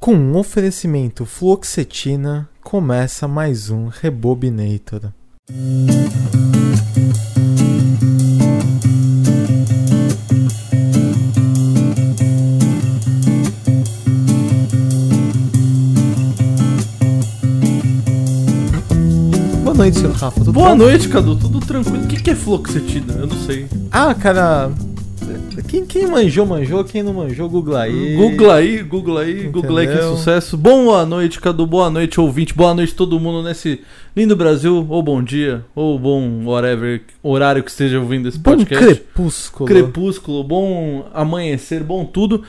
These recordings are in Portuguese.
Com um oferecimento fluoxetina, começa mais um Rebobinator. Boa noite, seu Rafa. Tudo Boa bom? noite, Cadu. Tudo tranquilo. O que, que é fluoxetina? Eu não sei. Ah, cara. Quem, quem manjou, manjou. Quem não manjou, Google aí. Google aí, Google aí, Google aí, que é Entendeu? sucesso. Boa noite, Cadu. Boa noite, ouvinte. Boa noite, todo mundo nesse lindo Brasil. Ou bom dia, ou bom whatever horário que esteja ouvindo esse Bom podcast. crepúsculo. Crepúsculo, bom amanhecer, bom tudo.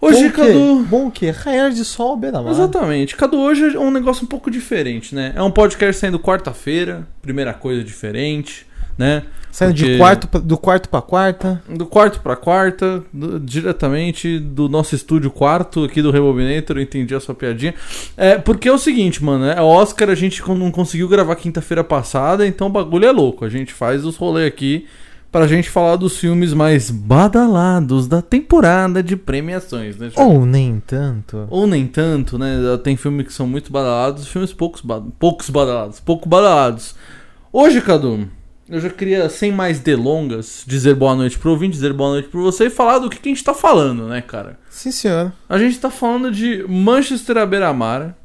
Hoje, bom? Cadu. Bom o quê? Raiar de sol, beira-mar. Exatamente. Cadu, hoje é um negócio um pouco diferente, né? É um podcast saindo quarta-feira, primeira coisa diferente, né? Saindo de Porque- quarto pra- do quarto pra quarta. Do quarto pra quarta, do- diretamente do nosso estúdio quarto aqui do Rebobinator, eu entendi a sua piadinha. É, porque é o seguinte, mano, é Oscar a gente não conseguiu gravar quinta-feira passada, então o bagulho é louco. A gente faz os rolês aqui pra gente falar dos filmes mais badalados da temporada de premiações, né? Ou nem tanto. Ou nem tanto, né? Tem filmes que são muito badalados, filmes poucos, ba- poucos badalados, pouco badalados. Hoje, Cadu, eu já queria, sem mais delongas, dizer boa noite pro ouvinte, dizer boa noite pro você e falar do que, que a gente tá falando, né, cara? Sim, senhor. A gente tá falando de Manchester à beira-mar,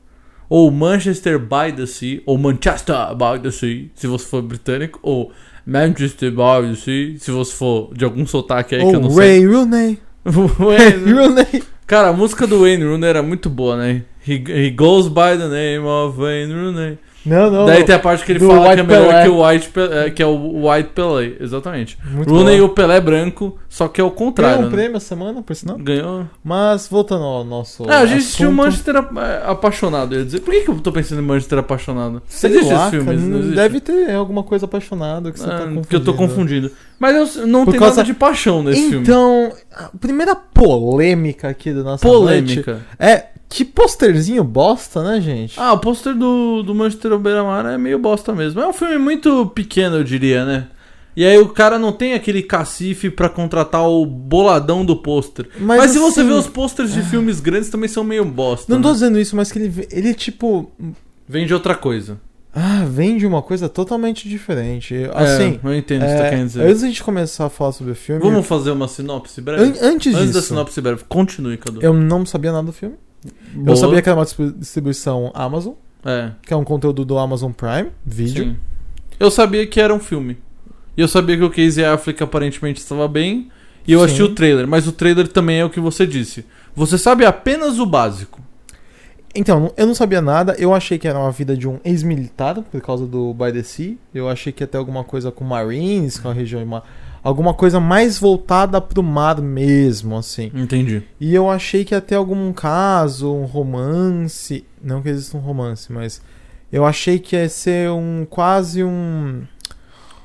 ou Manchester by the Sea, ou Manchester by the Sea, se você for britânico, ou Manchester by the Sea, se você for de algum sotaque aí que eu não Ou sei. Ray Rooney. Wayne- Rooney. Cara, a música do Wayne Rooney era muito boa, né? He, he goes by the name of Wayne Rooney. Não, não. Daí tem a parte que ele fala White que é melhor Pelé. que o White Pelé, que é o White Pelé, exatamente. Muito Rooney e o Pelé branco, só que é o Ganhou contrário. um né? prêmio essa semana, por sinal. Ganhou. Mas voltando ao nosso. Ah, a gente assunto, Manchester é, apaixonado, eu ia dizer. Por que, que eu tô pensando em Manchester apaixonado? Sei existe lá, esse filme, cara, não existe? deve ter alguma coisa apaixonada que você tá confundindo. que eu tô confundindo. Mas eu, não Por tem causa- nada de paixão nesse filme. Então, a primeira polêmica aqui do nosso Polêmica. é que posterzinho bosta, né, gente? Ah, o pôster do, do Manchester Beira-Mar é meio bosta mesmo. É um filme muito pequeno, eu diria, né? E aí o cara não tem aquele cacife pra contratar o boladão do pôster. Mas, se você assim, vê os posters de filmes grandes também são meio bosta. Não né? tô dizendo isso, mas que ele, ele tipo. Vende outra coisa. Ah, vende uma coisa totalmente diferente. Assim. é, eu entendo o que você tá é, querendo dizer. antes da gente começar a falar sobre o filme. Vamos fazer uma sinopse breve? an- antes Antes disso, da sinopse breve, continue, Cadu. eu não sabia nada do filme. Boa. Eu sabia que era uma distribu- distribuição Amazon, É, que é um conteúdo do Amazon Prime Video. sim. Eu sabia que era um filme. E eu sabia que o Casey Affleck aparentemente estava bem. E eu Sim. assisti o trailer, mas o trailer também é o que você disse. Você sabe apenas o básico. Então, eu não sabia nada. Eu achei que era uma vida de um ex-militar, por causa do By the Sea. Eu achei que ia ter alguma coisa com Marines, com a região. Ma- Alguma coisa mais voltada pro mar mesmo, assim. Entendi. E eu achei que ia ter algum caso, um romance. Não que exista um romance, mas. Eu achei que ia ser um. quase um.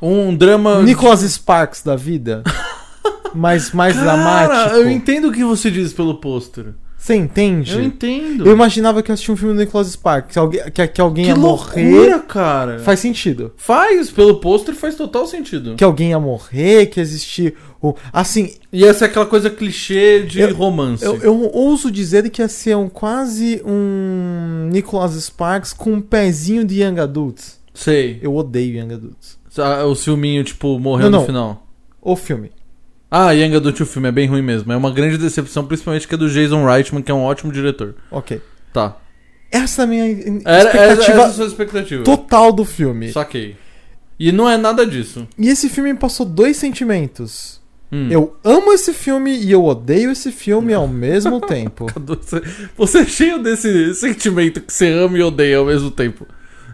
Um drama. Nicholas Sparks da vida. mas mais Cara, dramático. eu entendo o que você diz pelo pôster. Você entende? Eu entendo. Eu imaginava que eu assistia um filme do Nicholas Sparks, que alguém, que, que alguém que ia loucura, morrer. cara. Faz sentido. Faz, pelo pôster faz total sentido. Que alguém ia morrer, que existia. O... Assim, E essa é aquela coisa clichê de Eu- romance. eu, eu ouso dizer que ia ser um, quase um Nicholas Sparks com um pezinho de Young Adults. Sei. Eu odeio Young Adults. O filminho, tipo, morreu Não, no não. final. O filme. Ah, Young Adult, o filme é bem ruim mesmo. É uma grande decepção, principalmente que é do Jason Reitman, que é um ótimo diretor. Ok. Tá. Essa é a minha Era, era expectativa essa é a sua expectativa. total do filme. Saquei. E não é nada disso. E esse filme me passou dois sentimentos. Hum. Eu amo esse filme e eu odeio esse filme ao mesmo tempo. Você, você é cheio desse sentimento que você ama e odeia ao mesmo tempo.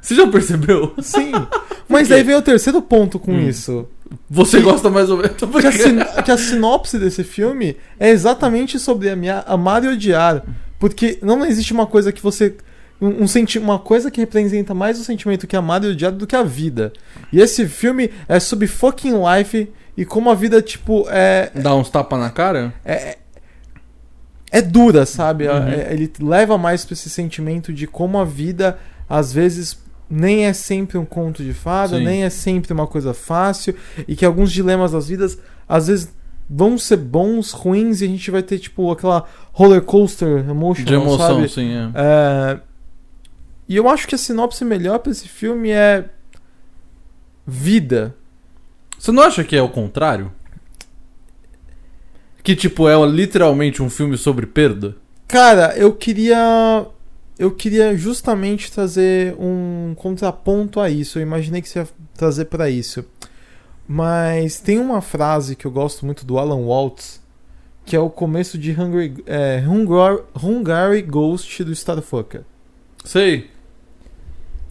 Você já percebeu? Sim. Mas daí vem o terceiro ponto com Hum. isso. Você gosta mais ou menos. Que a, sin- que a sinopse desse filme é exatamente sobre a minha amar e odiar. Porque não existe uma coisa que você. Um, um senti uma coisa que representa mais o sentimento que amar e odiar do que a vida. E esse filme é sobre fucking life e como a vida, tipo, é. Dá uns tapas na cara? é, é dura, sabe? Uhum. É- ele leva mais pra esse sentimento de como a vida, às vezes, nem é sempre um conto de fada, Sim. nem é sempre uma coisa fácil, e que alguns dilemas das vidas, às vezes, vão ser bons, ruins e a gente vai ter tipo aquela roller coaster emotional, De emoção, sabe? sim, é. É, E eu acho que a sinopse melhor pra esse filme é vida. Você não acha que é o contrário? Que, tipo, é literalmente um filme sobre perda? Cara, eu queria. Eu queria justamente trazer um contraponto a isso. Eu imaginei que você ia trazer pra isso. Mas tem uma frase que eu gosto muito do Alan Waltz, que é o começo de Hungry, é, Hungar, Hungary Ghost do Starfucker. Sei.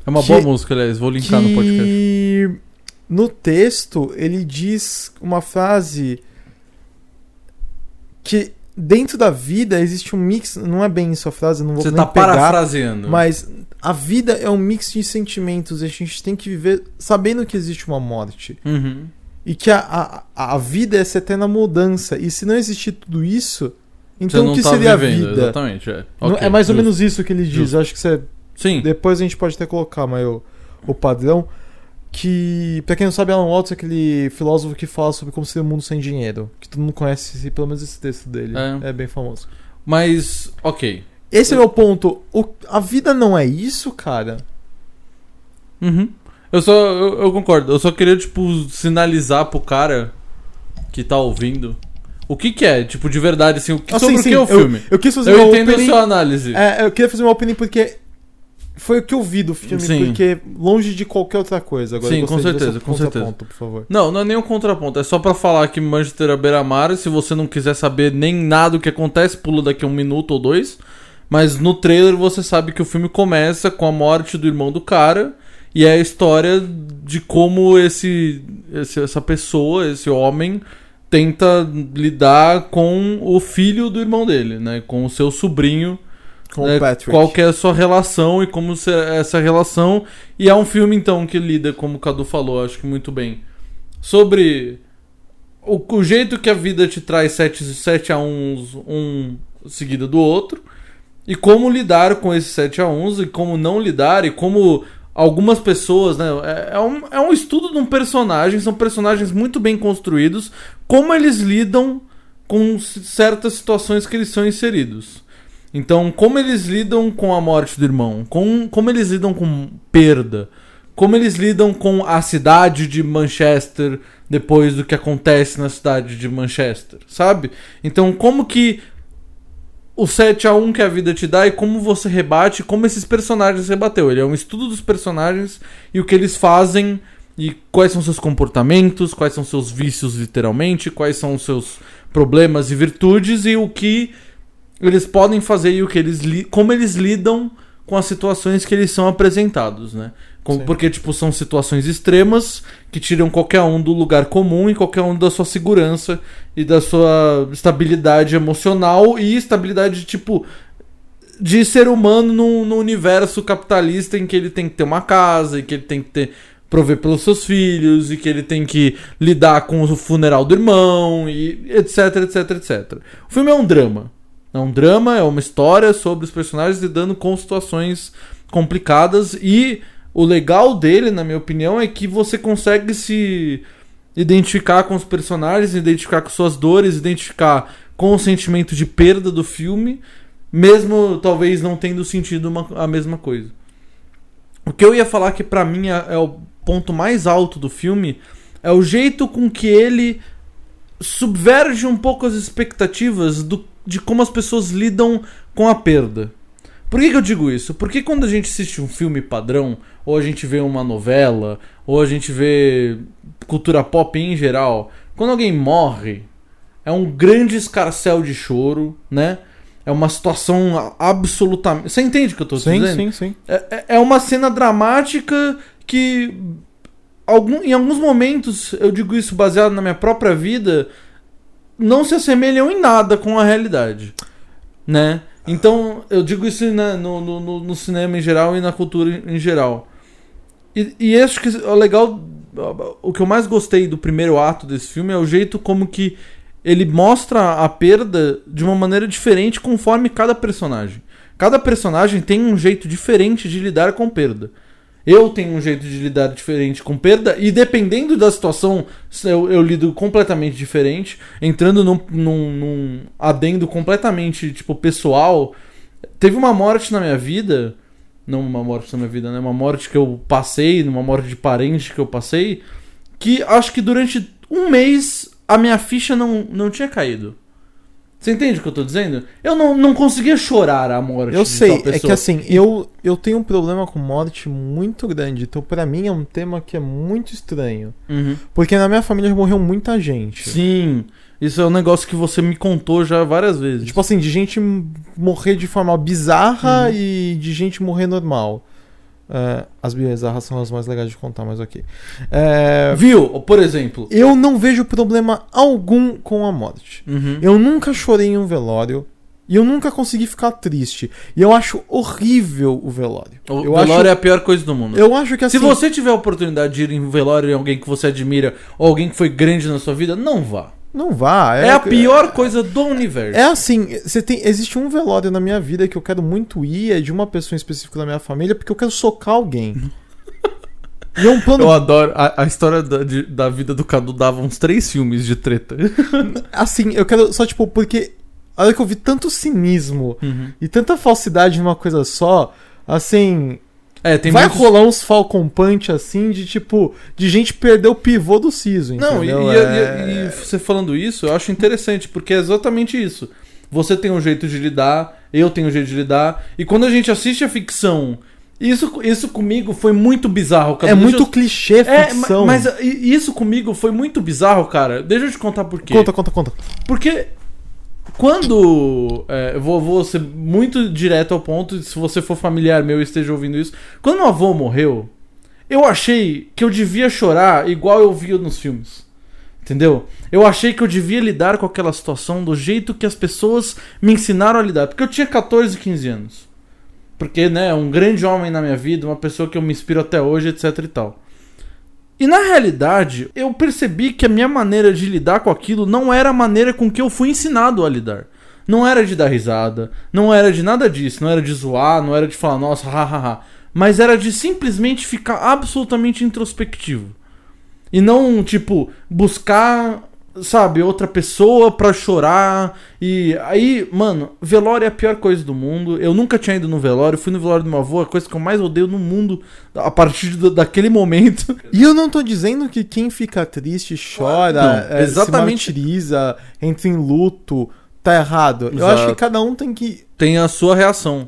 É uma Que- boa música, aliás. Vou linkar no podcast. que no texto ele diz uma frase que dentro da vida existe um mix, não é bem isso a frase, não vou Você nem tá pegar, parafraseando. mas a vida é um mix de sentimentos, e a gente tem que viver sabendo que existe uma morte Uhum. e que a, a, a vida é essa eterna mudança, e se não existir tudo isso, então o que tá seria a vivendo, vida? Exatamente, é. Não- Ok, é mais ou justo. menos isso que ele diz, Justo. eu acho que você Sim. depois a gente pode até colocar, mas o, o padrão. Que, pra quem não sabe, Alan Watts é aquele filósofo que fala sobre como ser um mundo sem dinheiro. Que todo mundo conhece, esse- pelo menos esse texto dele. É. É, bem famoso. Mas, ok. Esse é o meu ponto. O- a vida não é isso, cara? Uhum. Eu só. Eu, eu concordo. Eu só queria, tipo, sinalizar pro cara que tá ouvindo. O que que é, tipo, de verdade, assim, o que, sobre o que é o eu, filme? Eu, quis fazer Eu, uma entendo a opening. sua análise. É, eu queria fazer uma opening porque foi o que eu vi do filme, Sim. porque longe de qualquer outra coisa. Agora Sim, com certeza, com certeza. por favor. Não, não é nenhum contraponto. É só pra falar que Manchester é beira-mar. Se você não quiser saber nem nada do que acontece, pula daqui a um minuto ou dois. Mas no trailer você sabe que o filme começa com a morte do irmão do cara. E é a história de como esse, esse- essa pessoa, esse homem, tenta lidar com o filho do irmão dele, né? Com o seu sobrinho Com né, o Patrick. Qual que é a sua relação e como essa relação. E é um filme, então, que lida, como o Cadu falou, acho que muito bem, sobre o, o jeito que a vida te traz 7, sete a 1 um seguida do outro. E como lidar com esses 7 a 1 e como não lidar, e como algumas pessoas, né? É, é um, é um estudo de um personagem, são personagens muito bem construídos, como eles lidam com certas situações que eles são inseridos. Então, como eles lidam com a morte do irmão, com, como eles lidam com perda, como eles lidam com a cidade de Manchester depois do que acontece na cidade de Manchester, sabe? Então, como que o 7 a 1 que a vida te dá e como você rebate, como esses personagens rebateu. Ele é um estudo dos personagens e o que eles fazem e quais são seus comportamentos, quais são seus vícios literalmente, quais são os seus problemas e virtudes e o que eles podem fazer o que eles li- como eles lidam com as situações que eles são apresentados, né? Com- porque tipo são situações extremas que tiram qualquer um do lugar comum e qualquer um da sua segurança e da sua estabilidade emocional e estabilidade tipo de ser humano no, no universo capitalista em que ele tem que ter uma casa e que ele tem que ter prover pelos seus filhos e que ele tem que lidar com o funeral do irmão e etc, etc, etc. O filme é um drama. É um drama, é uma história sobre os personagens lidando com situações complicadas e o legal dele, na minha opinião, é que você consegue se identificar com os personagens, identificar com suas dores, identificar com o sentimento de perda do filme, mesmo talvez não tendo sentido uma- a mesma coisa. O que eu ia falar que pra mim é, é o ponto mais alto do filme é o jeito com que ele subverge um pouco as expectativas do- de como as pessoas lidam com a perda. Por que, que eu digo isso? Porque quando a gente assiste um filme padrão, ou a gente vê uma novela, ou a gente vê cultura pop em geral, quando alguém morre, é um grande escarcel de choro, né? É uma situação absolutamente. Você entende o que eu tô Sim, dizendo? sim, sim. É, é- é uma cena dramática que. Algum, em alguns momentos, eu digo isso baseado na minha própria vida, não se assemelham em nada com a realidade. Né? Então, eu digo isso na- no, no, no- cinema em geral e na cultura em, em geral. E, e acho que o legal. O que eu mais gostei do primeiro ato desse filme é o jeito como que ele mostra a perda de uma maneira diferente conforme cada personagem. Cada personagem tem um jeito diferente de lidar com perda. Eu tenho um jeito de lidar diferente com perda, e dependendo da situação, eu, eu lido completamente diferente. Entrando num, num, num adendo completamente, tipo, pessoal. Teve uma morte na minha vida. Não uma morte na minha vida, né? Uma morte que eu passei, uma morte de parente que eu passei. Que acho que durante um mês a minha ficha não, não tinha caído. Você entende o que eu tô dizendo? Eu não, não conseguia chorar a morte Eu sei, tal é pessoa. que assim, eu, eu tenho um problema com morte muito grande. Então, pra mim, é um tema que é muito estranho. Uhum. Porque na minha família morreu muita gente. Sim, isso é um negócio que você me contou já várias vezes. Tipo assim, de gente morrer de forma bizarra Uhum. e de gente morrer normal. É, as bizarras são as mais legais de contar, mas ok. É, Viu? Por exemplo. eu não vejo problema algum com a morte. Uhum. Eu nunca chorei em um velório. E eu nunca consegui ficar triste. E eu acho horrível o velório. O eu velório acho, é a pior coisa do mundo. eu acho que assim. Se você tiver a oportunidade de ir em um velório em alguém que você admira ou alguém que foi grande na sua vida, não vá. Não vá. É, a pior coisa do universo. É assim, você tem, existe um velório na minha vida que eu quero muito ir, é de uma pessoa em específico da minha família, porque eu quero socar alguém. E é um plano. Eu adoro. A, a história da, de- da vida do Cadu dava uns três filmes de treta. Assim, eu quero só, tipo, porque. A hora que eu vi tanto cinismo e tanta falsidade numa coisa só, assim. É, tem vai muitos- rolar uns Falcon Punch assim, de tipo. De gente perder o pivô do siso, Não, e, entendeu? e- É- e- e você falando isso, eu acho interessante, porque é exatamente isso. Você tem um jeito de lidar, eu tenho um jeito de lidar, e quando a gente assiste a ficção, isso, isso comigo foi muito bizarro, cara. É Deixa muito eu- clichê É, ficção. ma- mas i- isso comigo foi muito bizarro, cara. Deixa eu te contar por quê. Conta, conta, conta. Porque quando. é, eu vou, vou ser muito direto ao ponto, se você for familiar meu e esteja ouvindo isso. Quando meu avô morreu, eu achei que eu devia chorar igual eu via nos filmes. Entendeu? Eu achei que eu devia lidar com aquela situação do jeito que as pessoas me ensinaram a lidar. Porque eu tinha 14, 15 anos. Porque, né, um grande homem na minha vida, uma pessoa que eu me inspiro até hoje, etc e tal. E na realidade, eu percebi que a minha maneira de lidar com aquilo não era a maneira com que eu fui ensinado a lidar. Não era de dar risada, não era de nada disso, não era de zoar, não era de falar, nossa, hahaha. Mas era de simplesmente ficar absolutamente introspectivo. E não, tipo, buscar, sabe, outra pessoa pra chorar. E aí, mano, velório é a pior coisa do mundo. Eu nunca tinha ido no velório, fui no velório do meu avô, a coisa que eu mais odeio no mundo a partir do- daquele momento. E eu não tô dizendo que quem fica triste, chora, Não, é, exatamente. se martiriza, entra em luto, tá errado. Eu Exato. acho que cada um tem que. Tem a sua reação.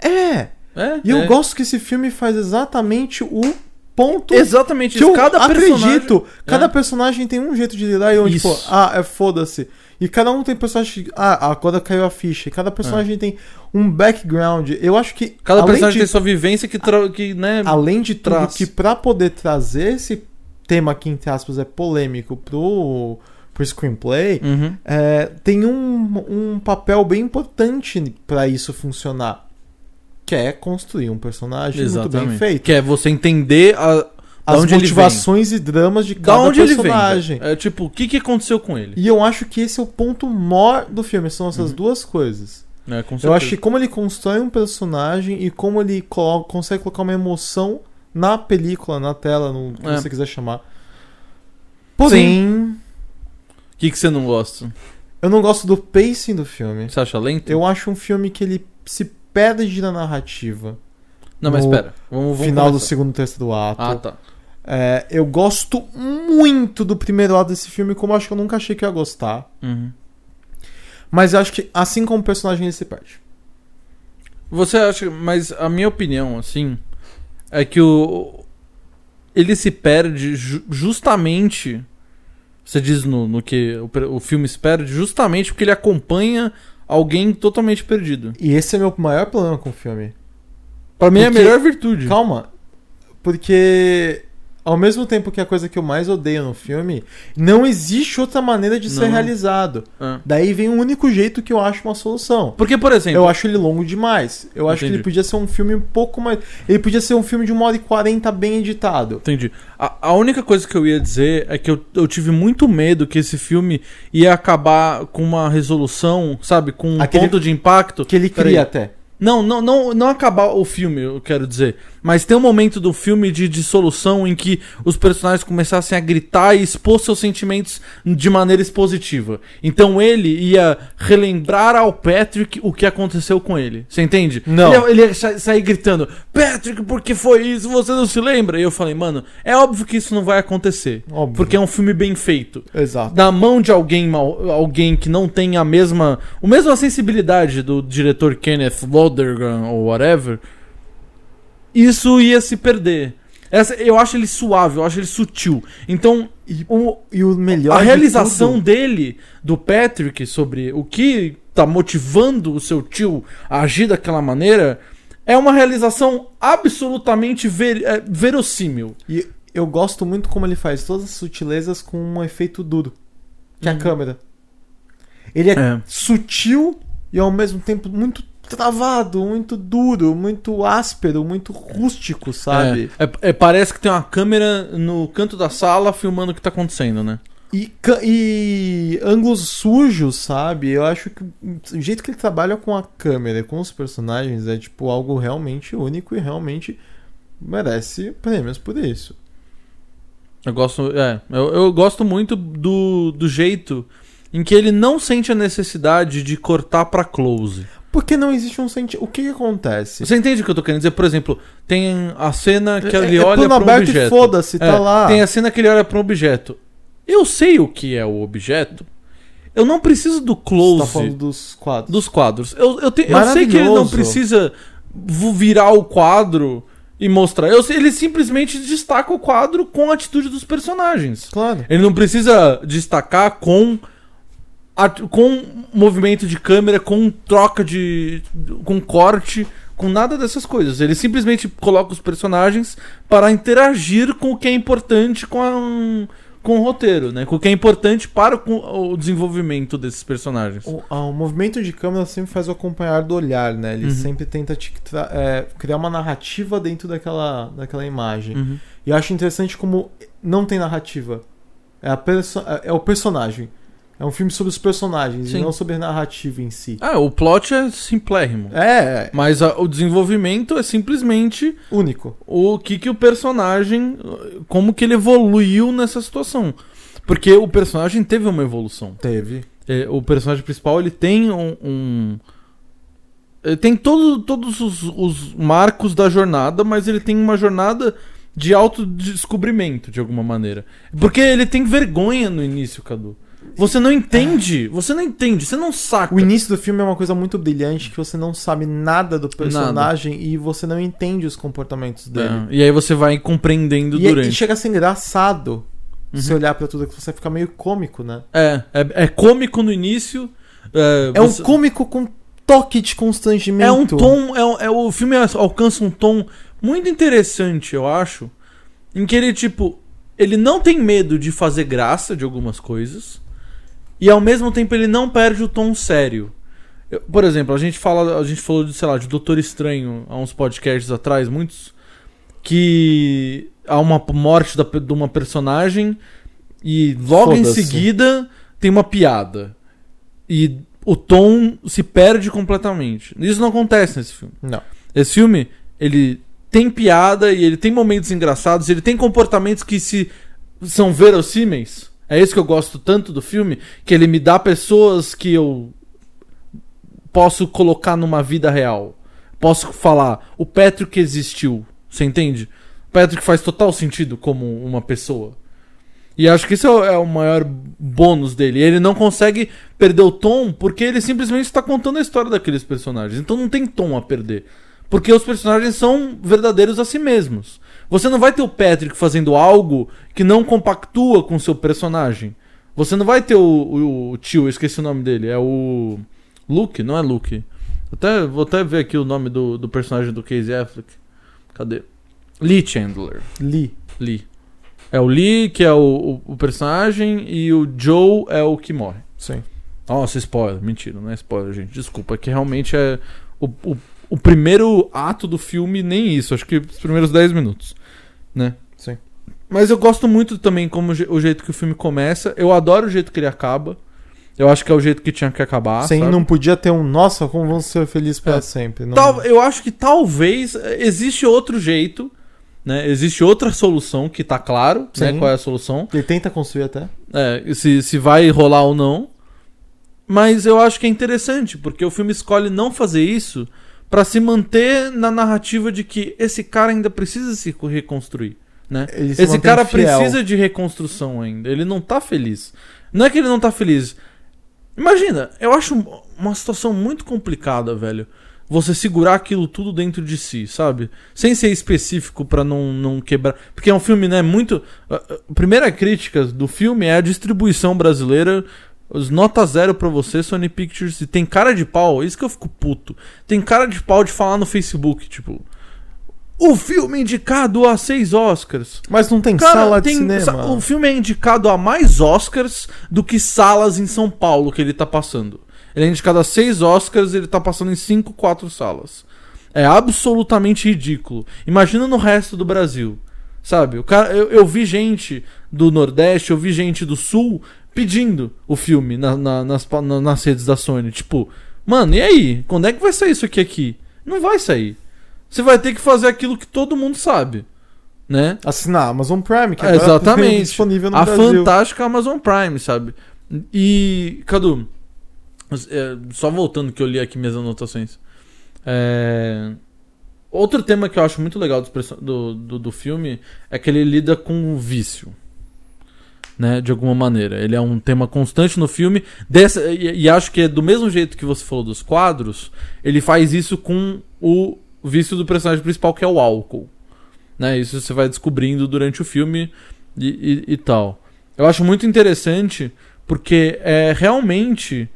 É! É, E eu é. gosto que esse filme faz exatamente o ponto Exatamente que isso. eu Cada personagem- acredito. Cada É. personagem tem um jeito de lidar e eu, tipo, Isso. ah, é foda-se. E cada um tem personagem. que- Ah, agora caiu a ficha. E cada personagem tem um background. Eu acho que. É. Cada personagem de, tem sua vivência que, tra... que né? Além de tudo, traz. que pra poder trazer esse tema que, entre aspas, é polêmico pro, pro screenplay, Uhum. é, tem um, um papel bem importante pra isso funcionar. Que é construir um personagem muito bem feito. Que é você entender a... As onde ele motivações e dramas de da cada onde ele personagem. vem. É tipo, o que, que aconteceu com ele? E eu acho que esse é o ponto maior do filme, são essas Uhum. duas coisas. É, com Eu acho que como ele constrói um personagem e como ele consegue colocar uma emoção na película, na tela, no que É. você quiser chamar. Porém, O que, que você não gosta? eu não gosto do pacing do filme. Você acha lento? Eu acho um filme que ele se perde na narrativa. Não, mas espera. Vamos, vamos final do começar. segundo e terceiro ato. Ah, tá. É, eu gosto muito do primeiro ato desse filme, como acho que eu nunca achei que ia gostar. Uhum. Mas eu acho que, assim como o personagem, ele se perde. Você acha... Mas a minha opinião, assim, é que o... Ele se perde ju- justamente... Você diz no, no que o, o filme se perde justamente porque ele acompanha alguém totalmente perdido. E esse é meu maior problema com o filme. Pra mim é a Porque- melhor virtude. Calma. Porque ao mesmo tempo que a coisa que eu mais odeio no filme, não existe outra maneira de ser Não. realizado. É. Daí vem o único jeito que eu acho uma solução. Porque, por exemplo... Eu acho ele longo demais. Eu acho que Entendi. ele podia ser um filme um pouco mais. Ele podia ser um filme de uma hora e quarenta bem editado. Entendi. A, a única coisa que eu ia dizer é que eu, eu tive muito medo que esse filme ia acabar com uma resolução, sabe? Com um Aquele- ponto de impacto. Que ele cria até. Não, não, não, não acabar o filme, eu quero dizer. Mas tem um momento do filme de dissolução em que os personagens começassem a gritar e expor seus sentimentos de maneira expositiva. Então ele ia relembrar ao Patrick o que aconteceu com ele. Você entende? Não. Ele ia, ele ia sa- sair gritando: Patrick, por que foi isso? Você não se lembra? E eu falei, mano, é óbvio que isso não vai acontecer. Óbvio. Porque é um filme bem feito Exato. na mão de alguém mal, alguém que não tem a mesma a mesma sensibilidade do diretor Kenneth Lonergan ou whatever isso ia se perder Essa, eu acho ele suave eu acho ele sutil então E, o, e o melhor. a realização dele do Patrick sobre o que tá motivando o seu tio a agir daquela maneira é uma realização absolutamente ver, é, verossímil E eu gosto muito como ele faz todas as sutilezas com um efeito duro. Que é a Uhum. câmera. Ele é, É. sutil e ao mesmo tempo muito travado, muito duro, muito áspero, muito rústico, sabe? É, é- é- parece que tem uma câmera no canto da sala filmando o que tá acontecendo, né? E, e ângulos sujos, sabe? Eu acho que o jeito que ele trabalha com a câmera, com os personagens, é tipo algo realmente único e realmente merece prêmios por isso. Eu gosto, é, eu, eu gosto muito do, do jeito em que ele não sente a necessidade de cortar pra close. Porque não existe um sentido. O que, que acontece? Você entende o que eu tô querendo dizer? Por exemplo, tem a cena que ele é, é olha plano pra um e objeto. foda-se, tá É, lá. Tem a cena que ele olha pra um objeto. Eu sei o que é o objeto. Eu não preciso do Você close tá falando dos quadros. dos quadros. Eu, eu, te- eu sei que ele não precisa virar o quadro e mostrar. Eu ele simplesmente destaca o quadro com a atitude dos personagens. Claro. Ele não precisa destacar com com movimento de câmera, com troca de com corte, com nada dessas coisas. Ele simplesmente coloca os personagens para interagir com o que é importante com a, com o roteiro, né? Com o que é importante para o o desenvolvimento desses personagens. O, ah, o movimento de câmera sempre faz o acompanhar do olhar, né? Ele Uhum. sempre tenta te é, criar uma narrativa dentro daquela, daquela imagem. Uhum. E eu acho interessante como não tem narrativa. É, é é o personagem. É um filme sobre os personagens Sim. e não sobre a narrativa em si. Ah, o plot é simplérrimo. É, é Mas a- o desenvolvimento é simplesmente único. o que que o personagem, como que ele evoluiu nessa situação. Porque o personagem teve uma evolução. Teve. É, o personagem principal ele tem um, um- ele tem todo, todos os, os marcos da jornada, mas ele tem uma jornada de autodescobrimento de alguma maneira. Porque ele tem vergonha no início, Cadu. Você não entende, você não entende, você não saca. O início do filme é uma coisa muito brilhante que você não sabe nada do personagem e você não entende os comportamentos dele. É, e aí você vai compreendendo E, durante. e chega a ser engraçado Uhum. você olhar pra tudo que você fica meio cômico, né? É, é, é cômico no início. É, É um você- cômico com toque de constrangimento. É um tom. É, um- é- o filme alcança um tom muito interessante, eu acho. Em que ele, tipo. Ele não tem medo de fazer graça de algumas coisas. E ao mesmo tempo ele não perde o tom sério. Eu- por exemplo, a gente fala. A gente falou de, sei lá, de Doutor Estranho há uns podcasts atrás, muitos. Que há uma morte da, de uma personagem. E logo em seguida tem uma piada. E o tom se perde completamente. Isso não acontece nesse filme. Não. Esse filme, ele tem piada e ele tem momentos engraçados, ele tem comportamentos que se são verossímeis. É isso que eu gosto tanto do filme, que ele me dá pessoas que eu posso colocar numa vida real. Posso falar, o Patrick existiu, você entende? O Patrick faz total sentido como uma pessoa. E acho que isso é o- é maior bônus dele. Ele não consegue perder o tom porque ele simplesmente está contando a história daqueles personagens. Então não tem tom a perder. Porque os personagens são verdadeiros a si mesmos. Você não vai ter o Patrick fazendo algo que não compactua com o seu personagem. Você não vai ter o, o- o tio, eu esqueci o nome dele. É o. Luke? Não é Luke. Até, vou até ver aqui o nome do, do personagem do Casey Affleck. Cadê? Lee Chandler. Lee. Lee. É o Lee, que é o, o, o personagem, e o Joe é o que morre. Sim. Nossa, spoiler. Mentira, não é spoiler, gente. Desculpa, é que realmente é o, o, o primeiro ato do filme, nem isso. Acho que os primeiros 10 minutos, né? Sim. Mas eu gosto muito também como o jeito que o filme começa. Eu adoro o jeito que ele acaba. Eu acho que é o jeito que tinha que acabar. Sim, sabe? não podia ter um. Nossa, como vamos ser felizes pra É. sempre. Não... Tal- eu acho que talvez eh, existe outro jeito, né? Existe outra solução que tá claro, né? Sim. Qual é a solução? Ele tenta construir até. É, se, se vai rolar ou não. Mas eu acho que é interessante, porque o filme escolhe não fazer isso pra se manter na narrativa de que esse cara ainda precisa se reconstruir, né? Esse cara fiel. precisa de reconstrução ainda. Ele não tá feliz. Não é que ele não tá feliz. Imagina, eu acho um- uma situação muito complicada, velho. Você segurar aquilo tudo dentro de si, sabe? Sem ser específico pra não, não quebrar. Porque é um filme, né? Muito. a- A primeira crítica do filme é a distribuição brasileira. Os nota zero pra você, Sony Pictures. E tem cara de pau, isso que eu fico puto. Tem cara de pau de falar no Facebook, tipo. O filme indicado a seis Oscars. Mas não tem Cara, sala de tem- cinema. O filme é indicado a mais Oscars do que salas em São Paulo que ele tá passando. Ele é indicado a seis Oscars e ele tá passando em cinco, quatro salas. É absolutamente ridículo. Imagina no resto do Brasil. Sabe? O cara, eu, eu vi gente do Nordeste, eu vi gente do Sul pedindo o filme na- na- nas, na- nas redes da Sony. Tipo, mano, e aí? Quando é que vai sair isso aqui aqui? Não vai sair. Você vai ter que fazer aquilo que todo mundo sabe. Né? Assinar Amazon Prime, que É, agora exatamente. é disponível no a Brasil. fantástica Amazon Prime, sabe? E, Cadu, é, só voltando que eu li aqui minhas anotações. É, Outro tema que eu acho muito legal do, do, do filme é que ele lida com o vício. Né, de alguma maneira. Ele é um tema constante no filme. Dessa, e, e acho que é do mesmo jeito que você falou dos quadros, ele faz isso com o vício do personagem principal, que é o álcool. Né? Isso você vai descobrindo durante o filme e, e- e tal. Eu acho muito interessante porque é realmente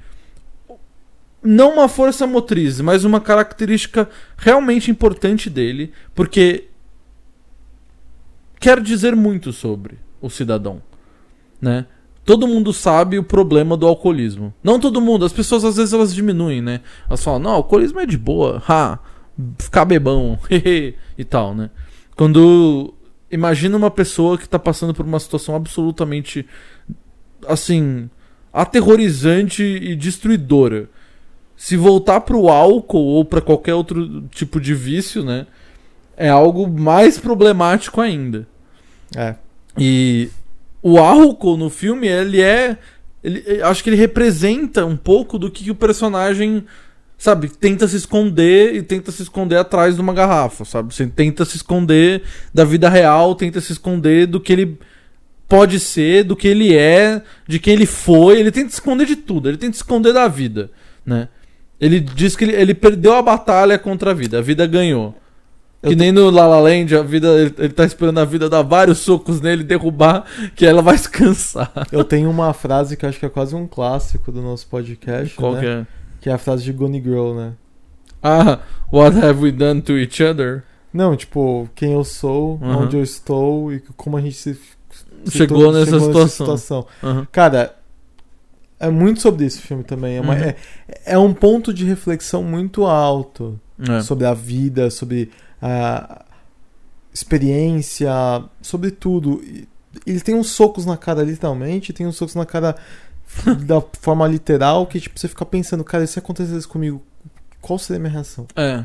não uma força motriz, mas uma característica realmente importante dele, porque quer dizer muito sobre o cidadão, né? Todo mundo sabe o problema do alcoolismo. Não todo mundo, as pessoas às vezes elas diminuem, né? Elas falam: "Não, alcoolismo é de boa, ha, ficar bebão, hehe", e tal, né? Quando imagina uma pessoa que tá passando por uma situação absolutamente assim, aterrorizante e destruidora. Se voltar pro álcool ou pra qualquer outro tipo de vício, né? É algo mais problemático ainda. É. E o álcool no filme, ele é. Ele, eu acho que ele representa um pouco do que, que o personagem, sabe, tenta se esconder e tenta se esconder atrás de uma garrafa, sabe? Você tenta se esconder da vida real, tenta se esconder do que ele pode ser, do que ele é, de quem ele foi. Ele tenta se esconder de tudo, ele tenta se esconder da vida, né? Ele diz que ele, ele perdeu a batalha contra a vida, a vida ganhou. Que nem no La La Land, a vida, ele, ele tá esperando a vida dar vários socos nele, derrubar, que ela vai se cansar. Eu tenho uma frase que eu acho que é quase um clássico do nosso podcast, Qual né? que é? Que é a frase de Gone Girl, né? Ah, what have we done to each other? Não, tipo, quem eu sou, Uhum. onde eu estou e como a gente se, se Chegou to- nessa situação. situação. Aham. Cara, é muito sobre isso o filme também. É, uma- Uhum. é, é um ponto de reflexão muito alto É. sobre a vida, sobre a experiência, sobre tudo. E Ele tem uns socos na cara, literalmente, tem uns socos na cara da forma literal, que tipo, você fica pensando, cara, e se acontecesse comigo, qual seria a minha reação? É.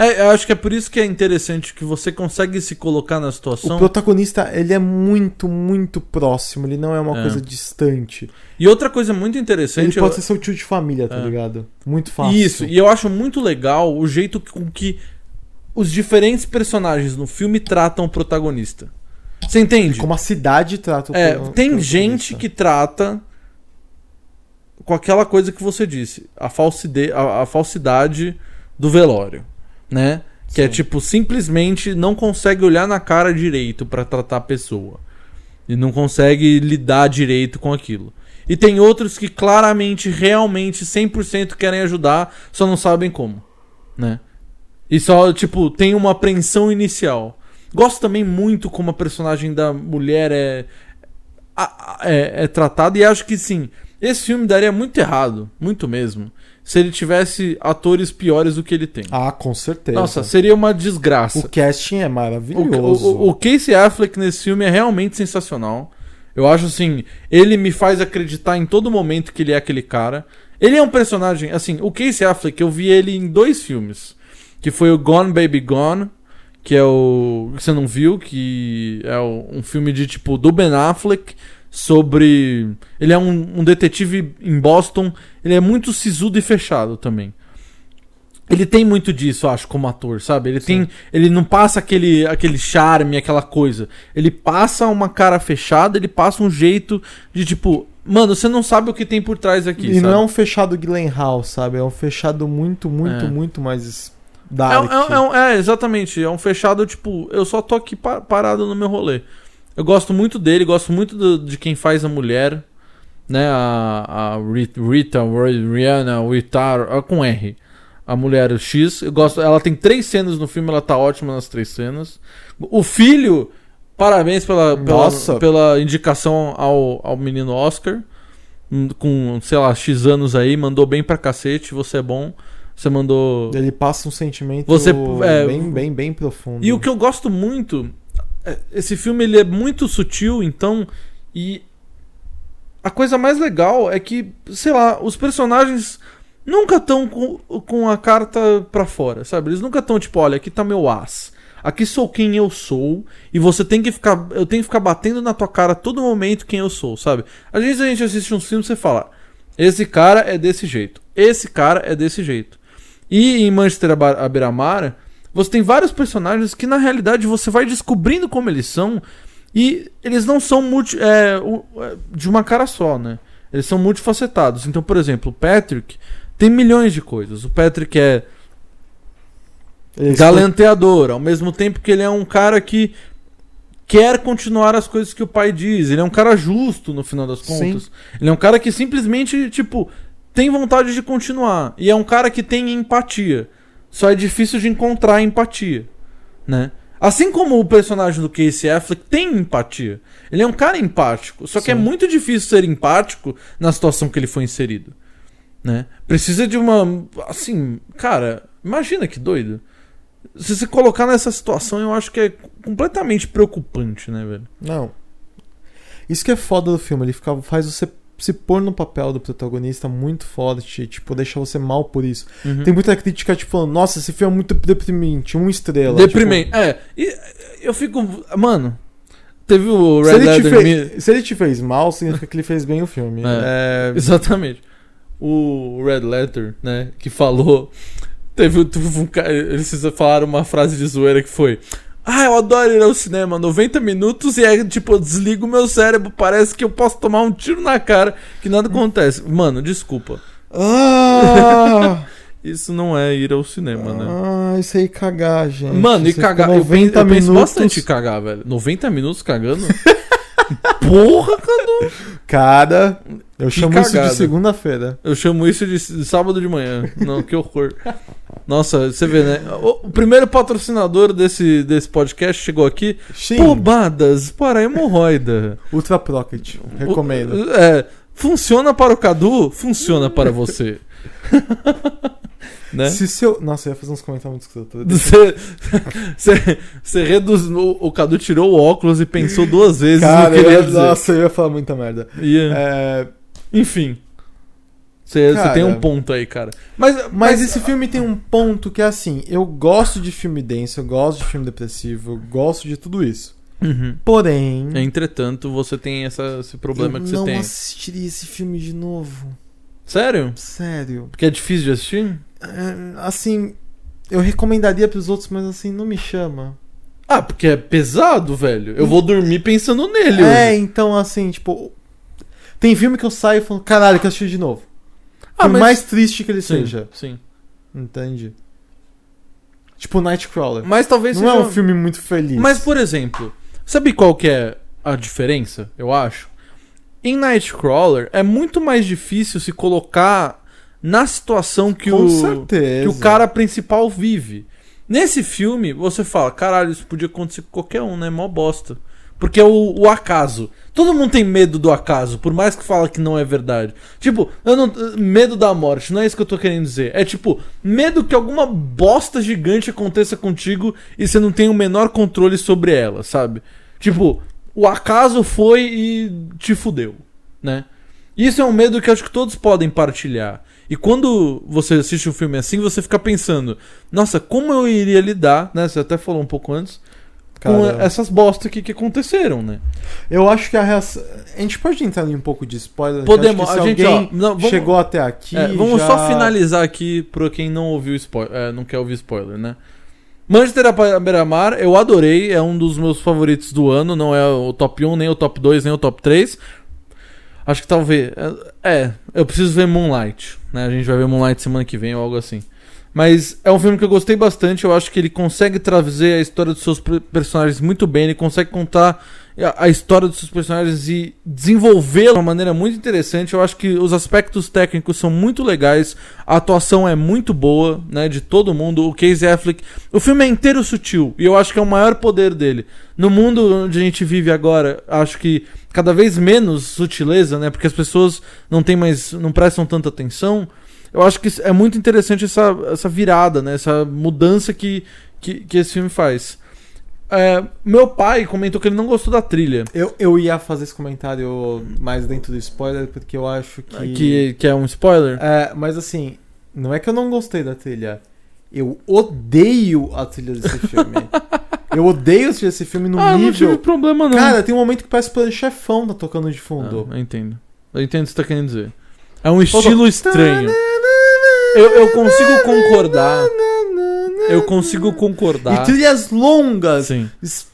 É, eu acho que é por isso que é interessante que você consegue se colocar na O situação. protagonista, ele é muito, muito próximo, ele não é uma É. coisa distante. E outra coisa muito Ele interessante. pode eu- ser seu tio de família, tá É. ligado? Muito fácil. Isso, e eu acho muito legal o jeito com que os diferentes personagens no filme tratam o protagonista. Você entende? Como a cidade trata o É, pro- tem gente que trata com aquela coisa que você disse, a, falside, a, a falsidade do velório, né? Que é Sim. tipo, simplesmente não consegue olhar na cara direito pra tratar a pessoa. E não consegue lidar direito com aquilo. E tem outros que claramente, realmente, 100% querem ajudar, só não sabem como, né? E só, tipo, tem uma apreensão inicial. Gosto também muito como a personagem da mulher é, é, é tratada e acho que sim. Esse filme daria muito errado, muito mesmo, se ele tivesse atores piores do que ele tem. Ah, com certeza. Nossa, seria uma desgraça. o casting é O, maravilhoso. o- o Casey Affleck nesse filme é realmente sensacional. Eu acho assim, ele me faz acreditar em todo momento que ele é aquele cara. Ele é um personagem, assim, o Casey Affleck, eu vi ele em dois filmes. Que foi o Gone Baby Gone, que é o. que você não viu, que é um filme de tipo do Ben Affleck sobre. Ele é um, um detetive em Boston, ele é muito sisudo e fechado também. Ele tem muito disso, acho, como ator, sabe? Ele tem. Ele não passa aquele, aquele charme, aquela coisa. Ele passa uma cara fechada, ele passa um jeito de tipo. Mano, você não sabe o que tem por trás aqui. e sabe? não é um fechado Glen House, sabe? É um fechado muito, muito, É. muito mais dark. é- é um- é, exatamente. É um fechado, tipo, eu só tô aqui pa- parado no meu rolê. Eu gosto muito dele, gosto muito do- de quem faz a mulher, né? A, a Ri- Rita, Ri- Rihanna, Rita, com R. A mulher X. Eu gosto, ela tem três cenas no filme, ela tá ótima nas três cenas. O filho, parabéns pela, pela, Nossa. pela indicação ao, ao menino Oscar. Hum, Com, sei lá, X anos aí, mandou bem pra cacete, você é bom. Você mandou. Ele passa um sentimento Você- é, bem, bem, bem profundo. E o que eu gosto muito, é- esse filme ele é muito sutil, então e a coisa mais legal é que, sei lá, os personagens nunca estão com, com a carta pra fora, sabe? Eles nunca estão tipo, olha, aqui tá meu as. Aqui sou quem eu sou e você tem que ficar, eu tenho que ficar batendo na tua cara a todo momento quem eu sou, sabe? Às vezes a gente assiste um filme e você fala, esse cara é desse jeito, esse cara é desse jeito. E em Manchester à beira-mar, você tem vários personagens que na realidade você vai descobrindo como eles são e eles não são multi, é, é, de uma cara só, né? Eles são multifacetados. Então, por exemplo, o Patrick tem milhões de coisas. O Patrick é galanteador, ao mesmo tempo que ele é um cara que quer continuar as coisas que o pai diz. Ele é um cara justo, no final das Sim. contas. Ele é um cara que simplesmente, tipo, tem vontade de continuar. E é um cara que tem empatia. Só é difícil de encontrar empatia, né? Assim como o personagem do Casey Affleck tem empatia. Ele é um cara empático. Só que Sim. é muito difícil ser empático na situação que ele foi inserido. Né? Precisa de uma. Assim, cara, imagina que doido. Se você colocar nessa situação, eu acho que é completamente preocupante, né, velho? Não. Isso que é foda do filme, ele fica, faz você se pôr no papel do protagonista muito forte, tipo, deixa você mal por isso. Uhum. Tem muita crítica, tipo, falando, nossa, esse filme é muito deprimente, uma estrela. Deprimente. É, e eu fico. Mano, teve o Tipo, se, Red ele te Leather. fez, Mi- se ele te fez mal, significa que ele fez bem o filme. É, Exatamente. O Red Letter, né, que falou. Teve, teve um cara. Eles falaram uma frase de zoeira que foi. Ah, eu adoro ir ao cinema, 90 minutos e é tipo, eu desligo o meu cérebro, parece que eu posso tomar um tiro na cara, que nada acontece. Mano, desculpa. Ah, Isso não é ir ao cinema, né? ah, isso aí cagar, gente. Mano, e Você cagar. fica Eu, penso, 90 eu penso minutos. bastante em cagar, velho. 90 minutos cagando? Porra, Cadu! Cara, eu chamo isso cagada. de segunda-feira. Eu chamo isso de sábado de manhã. Não, que horror. Nossa, você vê, né? O, primeiro patrocinador desse, desse podcast chegou aqui. Sim, Pomadas para hemorroida. Ultra Pocket, recomendo. O- é, funciona para o Cadu, funciona para você. né? Se seu... Nossa, eu ia fazer uns comentários muito. Você, reduz, o, o Cadu tirou o óculos e pensou duas vezes Cara, no que ele ia eu, dizer. nossa, eu ia falar muita merda. Ia- É, Enfim. Você, tem um ponto aí, cara. Mas, mas, Mas esse filme tem um ponto que é assim, eu gosto de filme denso, eu gosto de filme depressivo, eu gosto de tudo isso. Uhum. Porém, Entretanto, você tem essa, esse problema eu que você não tem. assistiria esse filme de novo. Sério? Sério. Porque é difícil de assistir? É, assim, eu recomendaria pros outros, mas assim, não me chama. Ah, porque é pesado, velho. Eu vou dormir pensando nele. É, hoje. então assim, tipo. Tem filme que eu saio e falo, caralho, quero assistir de novo. Ah, Por mas- mais triste que ele Sim, seja. Sim. Entende? Tipo Nightcrawler. Mas talvez Não é seja- um filme muito feliz. Mas, por exemplo, sabe qual que é a diferença, eu acho? Em Nightcrawler, é muito mais difícil se colocar na situação que, Com o, certeza. que o cara principal vive. Nesse filme, você fala, caralho, isso podia acontecer com qualquer um, né? Mó bosta. Porque é o, o acaso. Todo mundo tem medo do acaso, por mais que fala que não é verdade. Tipo, eu não, medo da morte, não é isso que eu tô querendo dizer. É tipo, medo que alguma bosta gigante aconteça contigo e você não tem o menor controle sobre ela, sabe? Tipo, o acaso foi e te fudeu, né? Isso é um medo que acho que todos podem partilhar. E quando você assiste um filme assim, você fica pensando, nossa, como eu iria lidar, né? Você até falou um pouco antes, com Cara. essas bosta aqui que aconteceram, né? Eu acho que a reação. A gente pode entrar em um pouco de spoiler. que Podemos, acho que a gente, alguém ó, não, vamos- chegou até aqui. É, vamos já- só finalizar aqui pra quem não ouviu spoiler, é, não quer ouvir spoiler, né? Manchester à beira-mar, eu adorei, é um dos meus favoritos do ano, não é o top 1, nem o top 2, nem o top 3. Acho que talvez. É, eu preciso ver Moonlight, né? A gente vai ver Moonlight semana que vem ou algo assim. Mas é um filme que eu gostei bastante, eu acho que ele consegue trazer a história dos seus per- personagens muito bem, ele consegue contar a história dos seus personagens e desenvolvê-la de uma maneira muito interessante. Eu acho que os aspectos técnicos são muito legais, a atuação é muito boa, né, de todo mundo. O Casey Affleck, o filme é inteiro sutil e eu acho que é o maior poder dele. No mundo onde a gente vive agora, acho que cada vez menos sutileza, né, porque as pessoas não têm mais, não prestam tanta atenção. Eu acho que é muito interessante essa, essa virada, né, essa mudança que, que, que esse filme faz. É, meu pai comentou que ele não gostou da trilha. Eu, eu ia fazer esse comentário mais dentro do spoiler, porque eu acho que. Que, que é um spoiler. É, mas assim, não é que eu não gostei da trilha. Eu odeio a trilha desse filme. eu odeio desse filme no ah, não nível. tive problema não. Cara, tem um momento que parece que o chefão tá tocando de fundo. Ah, eu entendo. Eu entendo o que você tá querendo dizer. É um estilo estranho. Eu, eu consigo concordar. Eu consigo E concordar. trilhas longas. Sim. es-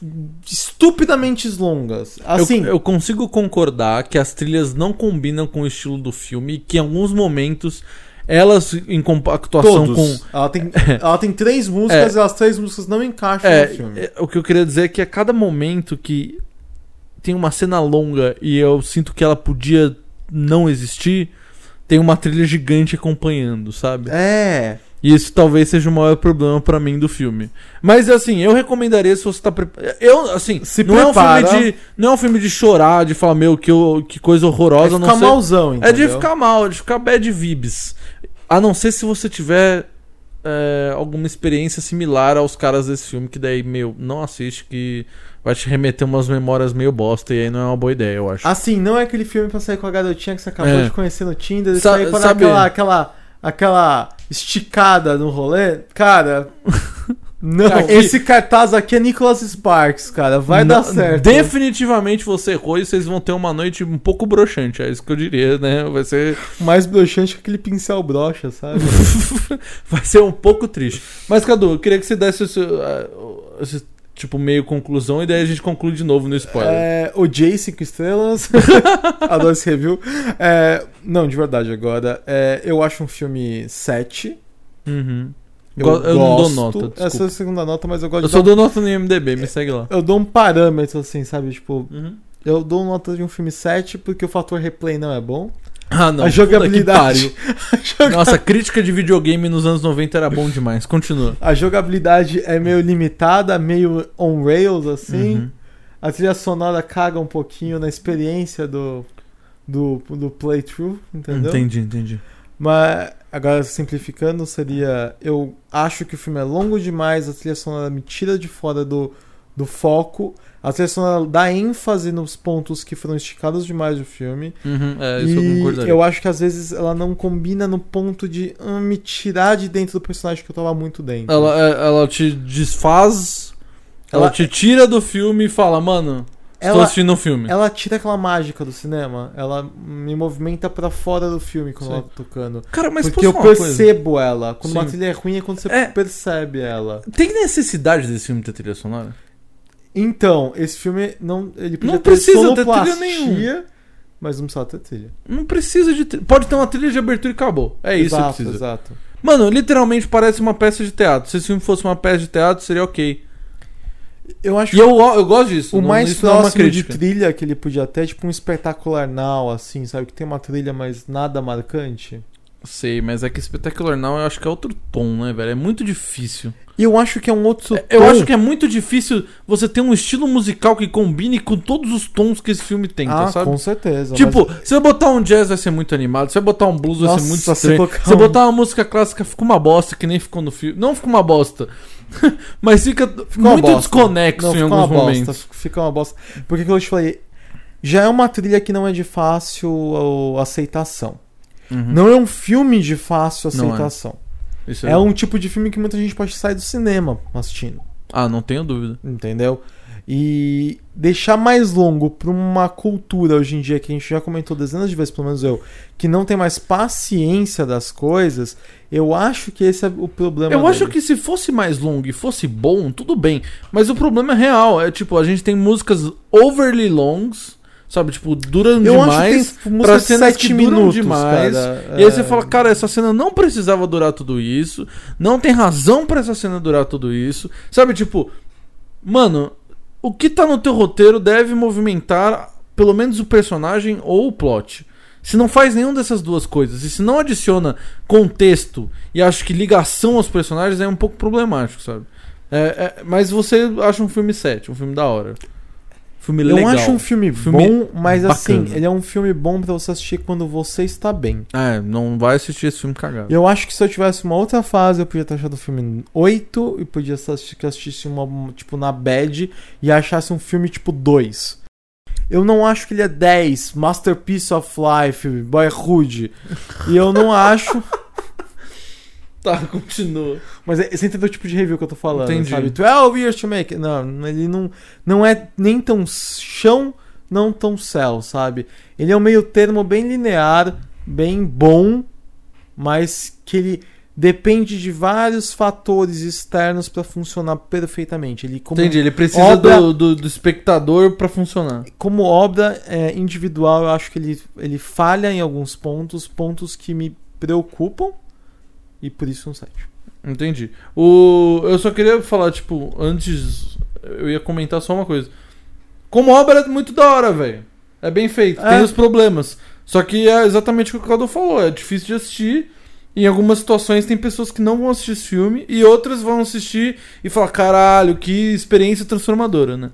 Estupidamente longas. Assim, eu, eu consigo concordar que as trilhas não combinam com o estilo do filme e que em alguns momentos elas em compactuação com Ela, tem, ela tem três músicas e as três músicas não encaixam É, no filme. é, o que eu queria dizer é que a cada momento que tem uma cena longa e eu sinto que ela podia não existir, tem uma trilha gigante acompanhando, sabe? É. E isso talvez seja o maior problema pra mim do filme. Mas assim, eu recomendaria se você tá preparado. Eu, assim, Se não é um prepara. filme de não é um filme de chorar, de falar meu que, eu- que coisa É horrorosa, de a não ficar ser malzão, é entendeu? de ficar mal, de ficar bad vibes. A não ser se você tiver é, alguma experiência similar aos caras desse filme, que daí, meu, não assiste, que vai te remeter umas memórias meio bosta, e aí não é uma boa ideia, eu acho. Assim, não é aquele filme pra sair com a garotinha que você acabou É. de conhecer no Tinder e Sa- sair para sabe- aquela, aquela, aquela esticada no rolê. Cara, não. Aqui- Esse cartaz aqui é Nicholas Sparks, cara. Vai dar certo. Definitivamente você errou e vocês vão ter uma noite um pouco broxante, é isso que eu diria, né? Vai ser, Mais broxante que aquele pincel brocha, sabe? vai ser um pouco triste. Mas, Cadu, eu queria que você desse esse, esse tipo, meio conclusão e daí a gente conclui de novo no spoiler. É, odiei 5 estrelas. Adoro esse review. É, não, de verdade, agora. é, eu acho um filme 7. Uhum. Eu, eu não dou nota, Essa é desculpa. a segunda nota, mas eu gosto Eu de só dar dou nota no IMDB, me segue lá. Eu dou um parâmetro, assim, sabe? Tipo, Uhum. eu dou nota de um filme 7 porque o fator replay não é bom. Ah, não. a jogabilidade. que pariu. Nossa, a crítica de videogame nos anos 90 era bom demais. Continua. A jogabilidade é meio limitada, meio on rails, assim. Uhum. A trilha sonora caga um pouquinho na experiência do, do, do playthrough, entendeu? Entendi, entendi. Mas, agora simplificando, seria. Eu acho que o filme é longo demais, a trilha sonora me tira de fora do, do foco. A trilha sonora dá ênfase nos pontos que foram esticados demais do filme. Uhum, é, isso eu e concordaria. eu acho que às vezes ela não combina no ponto de hum, me tirar de dentro do personagem que eu tava muito dentro. Ela, é, ela te desfaz, ela, Ela- te tira do filme e fala, mano, estou Ela- assistindo um filme. Ela tira aquela mágica do cinema. Ela me movimenta pra fora do filme quando Sim. ela tá tocando. Cara, mas Porque eu uma coisa? percebo ela. Quando uma Sim. trilha é ruim é quando você É. percebe ela. Tem necessidade desse filme ter trilha sonora? Então, esse filme não. Ele podia Não precisa ter trilha nenhuma. Mas não precisava ter trilha. Não precisa de trilha. Pode ter uma trilha de abertura e acabou. É isso exato, que precisa. exato. Mano, literalmente parece uma peça de teatro. Se esse filme fosse uma peça de teatro, seria ok. Eu acho E eu, eu gosto disso. O não- mais isso não é próximo de crítica. trilha que ele podia ter é tipo um espetacular now, assim, sabe? Que tem uma trilha, mas nada marcante. Sei, mas é que Spectacular Now eu acho que é outro tom, né, velho? É muito difícil. E eu acho que é um outro Eu tom. acho que é muito difícil você ter um estilo musical que combine com todos os tons que esse filme tem, tá, Ah, sabe? com certeza. Tipo, se você botar um jazz vai ser muito animado, se você botar um blues vai Nossa, ser muito se estranho. Se você um- botar uma música clássica fica uma bosta, que nem ficou no filme. Não fica uma bosta, mas fica muito desconexo Não, em alguns uma bosta, momentos. Fica uma bosta. Porque, como eu te falei, já é uma trilha que não é de fácil ó, aceitação. Uhum. Não é um filme de fácil é. aceitação. Isso É um tipo de filme que muita gente pode sair do cinema assistindo. Ah, não tenho dúvida. Entendeu? E deixar mais longo pra uma cultura hoje em dia que a gente já comentou dezenas de vezes, pelo menos eu, que não tem mais paciência das coisas, eu acho que esse é o problema. Eu acho dele. que se fosse mais longo e fosse bom, tudo bem. Mas o problema é real. É tipo, a gente tem músicas overly longs, sabe? Tipo, duram eu demais. acho pra cenas 7 que duram minutos, demais. cara. E aí É, você fala, cara, essa cena não precisava durar tudo isso. Não tem razão pra essa cena durar tudo isso. Sabe, tipo, mano, o que tá no teu roteiro deve movimentar pelo menos o personagem ou o plot. Se não faz nenhum dessas duas coisas, e se não adiciona contexto e acho que ligação aos personagens é um pouco problemático, sabe? É, é- mas você acha um filme 7, um filme da hora. Filme Eu legal. acho um filme, Filme bom, mas assim, bacana. ele é um filme bom pra você assistir quando você está bem. É, não vai assistir esse filme cagado. Eu acho que se eu tivesse uma outra fase, eu podia ter achado o filme 8 e podia assistir, que assistisse uma, tipo, na bad e achasse um filme tipo 2. Eu não acho que ele é 10, Masterpiece of Life, Boyhood. E eu não acho. Tá, continua. Mas é- você entendeu o tipo de review que eu tô falando, Entendi. sabe? 12 years to make. Não, ele não, não é nem tão chão, não tão céu, sabe? Ele é um meio termo bem linear, bem bom, mas que ele depende de vários fatores externos pra funcionar perfeitamente. Ele como Entendi, ele precisa obra- do, do, do espectador pra funcionar. como obra é, individual, eu acho que ele, ele falha em alguns pontos, pontos que me preocupam, e por isso um 7. Entendi. O, eu só queria falar, tipo, antes. Eu ia comentar só uma coisa. Como obra é muito da hora, velho. É bem feito, É. tem os problemas. Só que é exatamente o que o Caldo falou. É difícil de assistir. Em algumas situações tem pessoas que não vão assistir esse filme e outras vão assistir e falar, caralho, que experiência transformadora, né?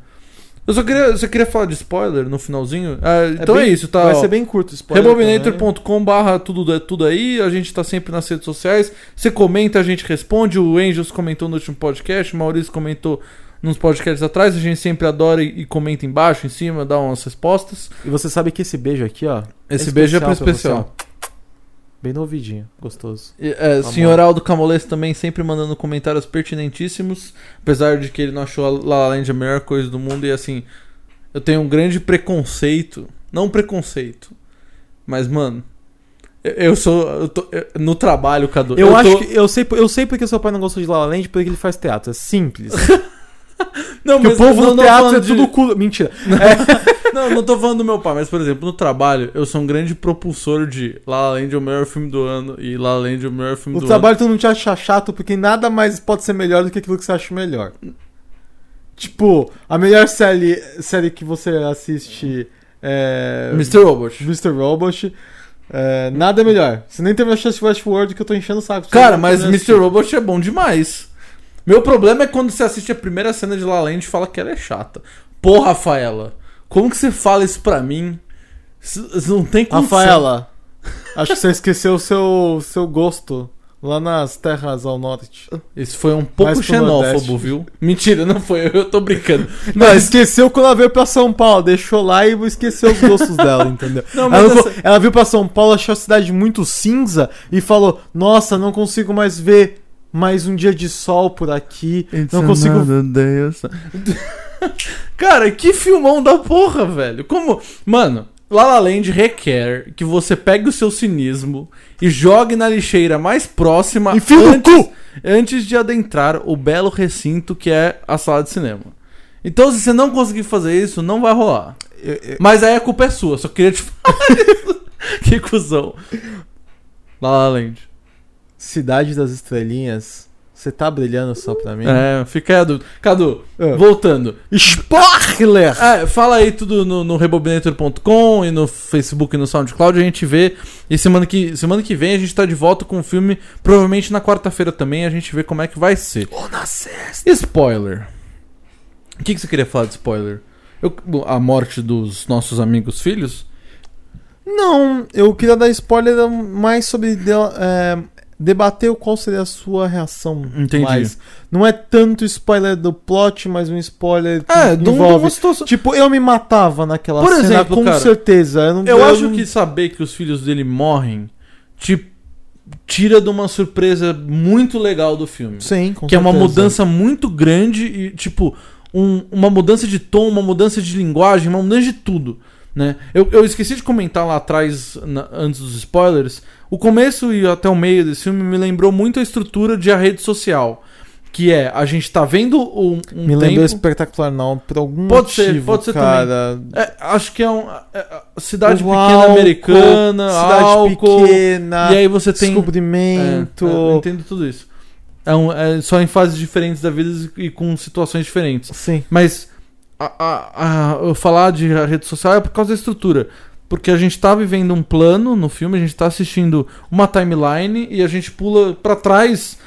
Eu só queria, só queria falar de spoiler no finalzinho. Ah, então é, bem- isso, tá? Vai ó. ser bem curto o spoiler. também. Rebobinator.com barra tudo, tudo aí, a gente tá sempre nas redes sociais. Você comenta, a gente responde. O Angels comentou no último podcast, o Maurício comentou nos podcasts atrás. A gente sempre adora e, e comenta embaixo, em cima, dá umas respostas. E você sabe que esse beijo aqui, ó. Esse beijo é pra pra você, especial. ó. Bem no ouvidinho, gostoso. E, é, senhor Aldo Camolês também sempre mandando comentários pertinentíssimos. Apesar de que ele não achou a La La Land a melhor coisa do mundo. E assim, eu tenho um grande preconceito. Não preconceito. Mas, mano. eu- Eu sou. eu tô- eu- no trabalho, Cadu. Eu, tô- acho que eu sei, eu sei porque seu pai não gostou de La La Land, porque ele faz teatro. É simples. Não, Porque o mas povo não no teatro é de- tudo culo. Mentira. Não, não tô falando do meu pai, mas por exemplo, no trabalho, eu sou um grande propulsor de La La Land é o melhor filme do ano e La La Land é o melhor filme O do trabalho todo mundo te acha chato porque nada mais pode ser melhor do que aquilo que você acha melhor. Tipo, a melhor série, série que você assiste é. ano. Mr. Robot. Mr. Robot. É, nada é melhor. Você nem teve a chance de Westworld que eu tô enchendo o saco. Cara, mas não Mr. Robot é bom demais. Meu problema é quando você assiste a primeira cena de La La Land e fala que ela é chata. Pô, Rafaela, como que você fala isso pra mim? Isso não tem condição. Rafaela, acho que você esqueceu o seu, seu gosto lá nas terras ao norte. Esse foi um pouco Mais xenófobo, viu? Mentira, não foi. Eu tô brincando. Não, esqueceu quando ela veio pra São Paulo, deixou lá e esqueceu os gostos dela, entendeu? Não, ela, mas não essa- ela veio pra São Paulo, achou a cidade muito cinza e falou: Nossa, não consigo mais ver mais um dia de sol por aqui. não consigo. Cara, que filmão da porra, velho. Como. Mano, La La Land requer que você pegue o seu cinismo e jogue na lixeira mais próxima antes, antes de adentrar o belo recinto que é a sala de cinema. Então, se você não conseguir fazer isso, não vai rolar. Eu- eu- Mas aí a culpa é sua, só queria te falar isso. que cuzão. La La Land. Cidade das Estrelinhas Você tá brilhando só pra mim? É, fica aí a dúvida. Cadu, É. voltando. Spoiler! É, fala aí tudo no, no rebobinator.com e no Facebook e no SoundCloud, a gente vê. E semana que, semana que vem a gente tá de volta com o filme, provavelmente na quarta-feira também, a gente vê como é que vai ser. Ou na sexta. Spoiler. O que, que você queria falar de spoiler? Eu- a morte dos nossos amigos filhos? Não, eu queria dar spoiler mais sobre é, debater qual seria a sua reação. Entendi. Não é tanto spoiler do plot, mas um spoiler que É, envolve. situação. Tipo, eu me matava naquela Por cena, exemplo, com cara, certeza. Eu, não, Eu acho não- que saber que os filhos dele morrem te tira de uma surpresa muito legal do filme. Sim, com que é uma certeza. mudança muito grande e, tipo, um- uma mudança de tom, uma mudança de linguagem, uma mudança de tudo. Né? Eu, eu esqueci de comentar lá atrás, na- antes dos spoilers, o começo e até o meio desse filme me lembrou muito a estrutura de a rede social. Que é, a gente tá vendo um, um Me lembrou espetacular, não, por algum Pode ser, motivo, pode ser cara. É, acho que é um... é, é, cidade pequena álcool, americana, cidade álcool, pequena, e aí você tem... descobrimento. É, é, entendo tudo isso. É, um- é só em fases diferentes da vida e com situações diferentes. Sim. Mas a, a- a- falar de rede social é por causa da estrutura. Porque a gente tá vivendo um plano no filme, a gente tá assistindo uma timeline e a gente pula pra trás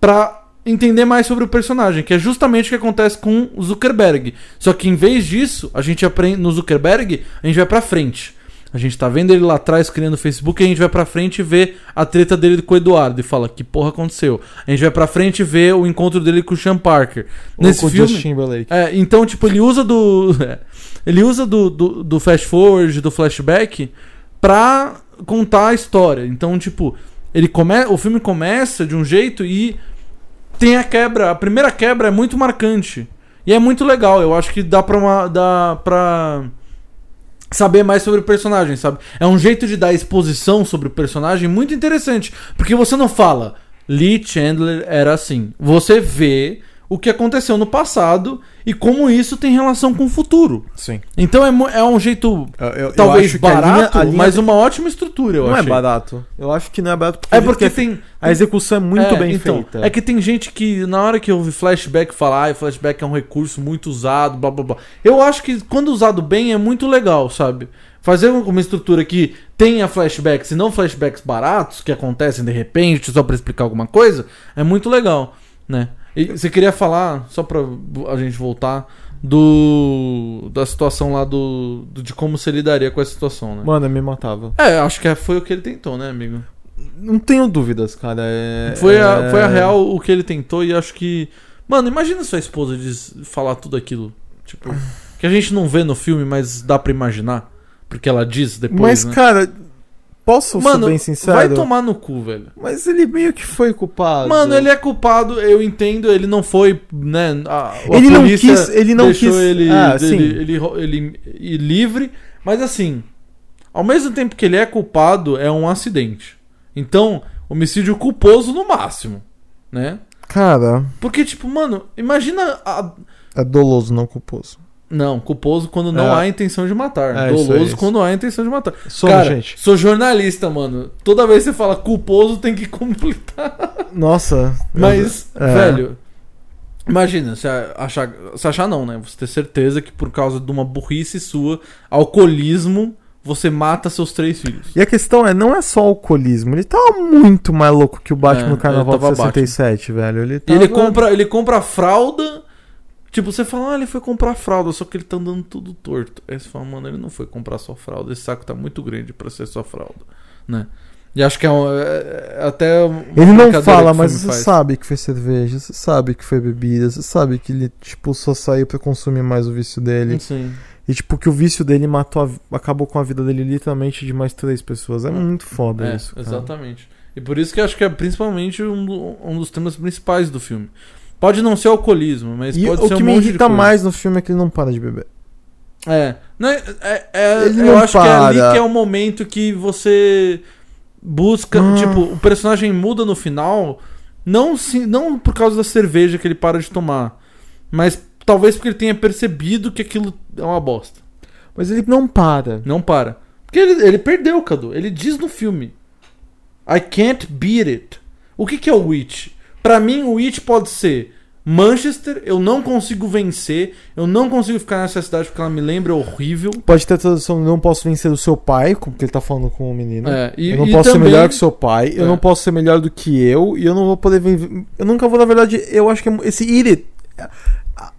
pra entender mais sobre o personagem, que é justamente o que acontece com o Zuckerberg. Só que em vez disso, a gente aprende no Zuckerberg, a gente vai pra frente. A gente tá vendo ele lá atrás criando o Facebook e a gente vai pra frente e vê a treta dele com o Eduardo e fala que porra aconteceu. A gente vai pra frente e vê o encontro dele com o Sean Parker. Ou Nesse filme, Justin Timberlake. é, então, tipo, ele usa do. é, ele usa do, do, do fast forward, do flashback, pra contar a história. Então, tipo, ele come... o filme começa de um jeito e tem a quebra. A primeira quebra é muito marcante. E é muito legal. Eu acho que dá pra, uma, dá pra saber mais sobre o personagem, sabe? É um jeito de dar exposição sobre o personagem muito interessante. Porque você não fala, Lee Chandler era assim. Você vê o que aconteceu no passado e como isso tem relação com o futuro. Sim. Então é, é um jeito Eu, eu- talvez eu acho que a linha- barato, a linha mas uma ótima estrutura, eu não achei. é barato. Eu acho que não é barato É porque tem... tem a execução é muito é, bem então, feita. É que tem gente que, na hora que ouve flashback, fala, ah, flashback é um recurso muito usado, blá blá blá. Eu acho que quando usado bem é muito legal, sabe? Fazer uma estrutura que tenha flashbacks e não flashbacks baratos, que acontecem de repente, só pra explicar alguma coisa, é muito legal, né? E você queria falar, só pra a gente voltar, do da situação lá do, do- de como você lidaria com essa situação, né? Mano, eu me matava. É, acho que foi o que ele tentou, né, amigo? Não tenho dúvidas, cara. É, Foi a, é- foi a real o que ele tentou e acho que. Mano, imagina sua esposa diz, falar tudo aquilo. Tipo, que a gente não vê no filme, mas dá pra imaginar. Porque ela diz depois. Mas, né? cara, posso Mano, ser bem sincero? vai tomar no cu, velho. Mas ele meio que foi culpado. Mano, ele é culpado, eu entendo, ele não foi, né? A, a Ele não quis- ele não deixou quis- ele, Ah, ele, ele, ele- ele livre, mas assim, ao mesmo tempo que ele é culpado, é um acidente. Então, homicídio culposo no máximo, né? Cara, Porque, tipo, mano, imagina a. é doloso, não culposo. Não, culposo quando não É. há intenção de matar. É, isso Doloso é isso. quando há intenção de matar. Somos, Cara, gente. sou jornalista, mano. Toda vez que você fala culposo, tem que completar. Nossa. Mas, é. velho, imagina, você achar, você achar não, né? Você ter certeza que por causa de uma burrice sua, alcoolismo, você mata seus três filhos. E a questão é, não é só alcoolismo. Ele tava muito mais louco que o Batman É, no Carnaval de 67, velho. Ele tava... ele compra, ele compra fralda. Tipo, você fala, ah, ele foi comprar fralda, só que ele tá andando tudo torto. Aí você fala, mano, ele não foi comprar sua fralda, esse saco tá muito grande pra ser sua fralda, né? E acho que é, um, é- é até Ele não fala, mas você faz. sabe que foi cerveja, você sabe que foi bebida, você sabe que ele, tipo, só saiu pra consumir mais o vício dele. Sim. E, tipo, que o vício dele matou, a- acabou com a vida dele literalmente de mais três pessoas. É muito foda É, isso. cara. exatamente. E por isso que eu acho que é principalmente um, um dos temas principais do filme. Pode não ser alcoolismo, mas E pode o ser que um me monte de irrita mais no filme é que ele não para de beber. É. Não é, é- é- Ele eu acho que é ali para. que é o momento que você busca. Ah. Tipo, o personagem muda no final. Não, se, não por causa da cerveja que ele para de tomar. Mas talvez porque ele tenha percebido que aquilo é uma bosta. Mas ele não para. Não para. Porque ele, ele perdeu, Cadu. Ele diz no filme: I can't beat it. O que, que é o Witch? Pra mim, o It pode ser Manchester, eu não consigo vencer, eu não consigo ficar nessa cidade porque ela me lembra horrível. Pode ter a tradução, não posso vencer o seu pai, porque ele tá falando com o menino. É, e, eu não posso também- ser melhor que seu pai, eu É. não posso ser melhor do que eu, e eu não vou poder ver. Eu nunca vou, na verdade, eu acho que é esse It.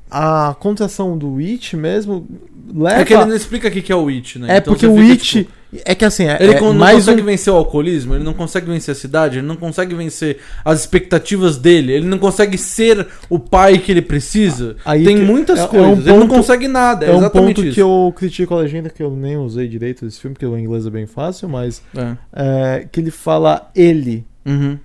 A, a contração do It mesmo leva. É que ele não explica o que é o It, né? É Então porque o It. tipo, É que assim, é, Ele é não consegue um. vencer o alcoolismo, ele não consegue vencer a cidade, ele não consegue vencer as expectativas dele, ele não consegue ser o pai que ele precisa. Aí Tem muitas é- é um coisas, ele não ponto- consegue nada, é, É um exatamente ponto isso. que eu critico a legenda, que eu nem usei direito desse filme, porque o inglês é bem fácil, mas. É. é, que ele fala ele. Uhum.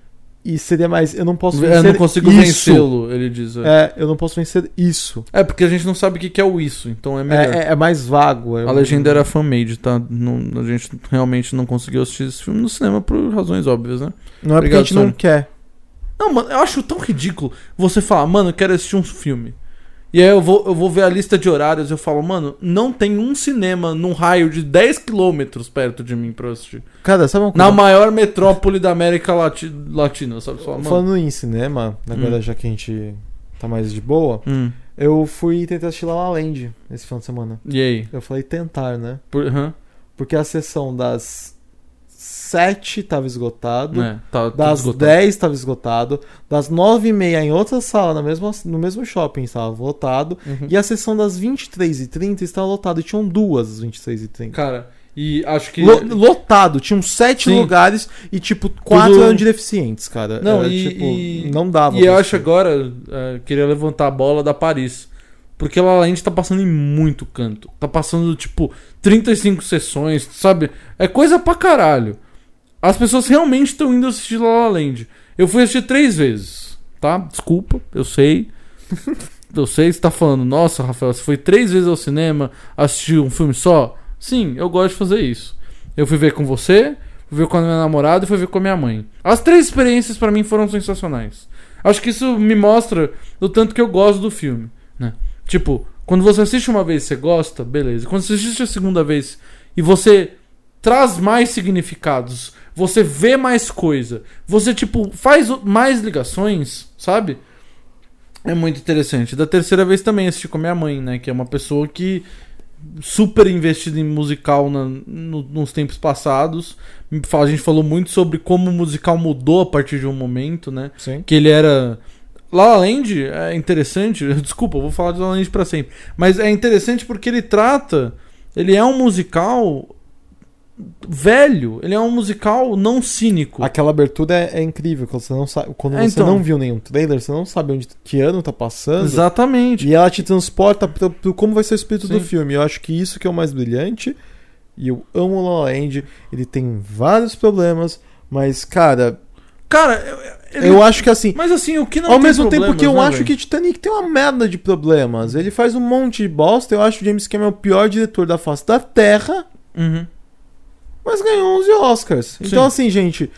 E seria mais. Eu não posso Eu vencer. não consigo vencê-lo, ele diz. É. É, eu não posso vencer isso. É, porque a gente não sabe o que é o isso, então é melhor. É, é- é mais vago. é A legenda era fan-made, tá? Não- a gente realmente não conseguiu assistir esse filme no cinema por razões óbvias, né? Não é porque Obrigado, a gente não Sônia. quer. Não, mano, eu acho tão ridículo você falar, mano, eu quero assistir um filme. E aí eu vou, eu vou ver a lista de horários e eu falo, mano, não tem um cinema num raio de 10 quilômetros perto de mim pra assistir. Cara, sabe uma coisa? Na maior metrópole da América Lati- Latina, sabe? Só. Falando em cinema, agora Hum. já que a gente tá mais de boa, Hum, eu fui tentar assistir La La Land esse final de semana. e aí? Eu falei tentar, né? Por? Porque a sessão das 7 tava esgotado. É, tá Das esgotado. 10 estava esgotado. Das 9 e meia em outra sala, na mesma, no mesmo shopping, estava lotado. Uhum. E a sessão das 23 e 30 estava lotada. E tinham duas às 23 e 30. Cara, e acho que. Lo- lotado, tinham sete Sim. lugares e, tipo, quatro Tudo- eram de deficientes, cara. Não, Era, e, tipo, e- não dava. E eu acho assistir. agora, é, queria levantar a bola da Paris. Porque lá a gente tá passando em muito canto. Tá passando, tipo, 35 sessões, sabe? É coisa pra caralho. As pessoas realmente estão indo assistir La La Land. Eu fui assistir três vezes, tá? Desculpa, eu sei. eu sei você tá falando, nossa, Rafael, você foi três vezes ao cinema assistir um filme só? Sim, eu gosto de fazer isso. Eu fui ver com você, fui ver com a minha namorada e fui ver com a minha mãe. As três experiências pra mim foram sensacionais. Acho que isso me mostra o tanto que eu gosto do filme, né? Tipo, quando você assiste uma vez e você gosta, beleza. Quando você assiste a segunda vez e você traz mais significados, você vê mais coisa, você tipo faz mais ligações, sabe? É muito interessante. Da terceira vez também assisti com a minha mãe, né, que é uma pessoa que super investida em musical na- no- nos tempos passados. A gente falou muito sobre como o musical mudou a partir de um momento, né? Sim. que ele era. La La Land é interessante, desculpa, eu vou falar de La La Land pra sempre, mas é interessante porque ele trata, ele é um musical velho, ele é um musical não cínico. Aquela abertura é, é incrível, quando você não sabe. Quando É, você então. não viu nenhum trailer, você não sabe onde que ano tá passando. Exatamente. E ela te transporta pro, pro como vai ser o espírito do Sim. filme. Eu acho que isso que é o mais brilhante. E eu amo La La Land. Ele tem vários problemas, mas, cara, Cara, eu, ele- eu acho que assim. mas assim, o que não Ao mesmo tempo que eu né, acho velho? que Titanic tem uma merda de problemas. Ele faz um monte de bosta. Eu acho que James Cameron é o pior diretor da face da Terra, Uhum. mas ganhou 11 Oscars. Então, Sim. assim, gente.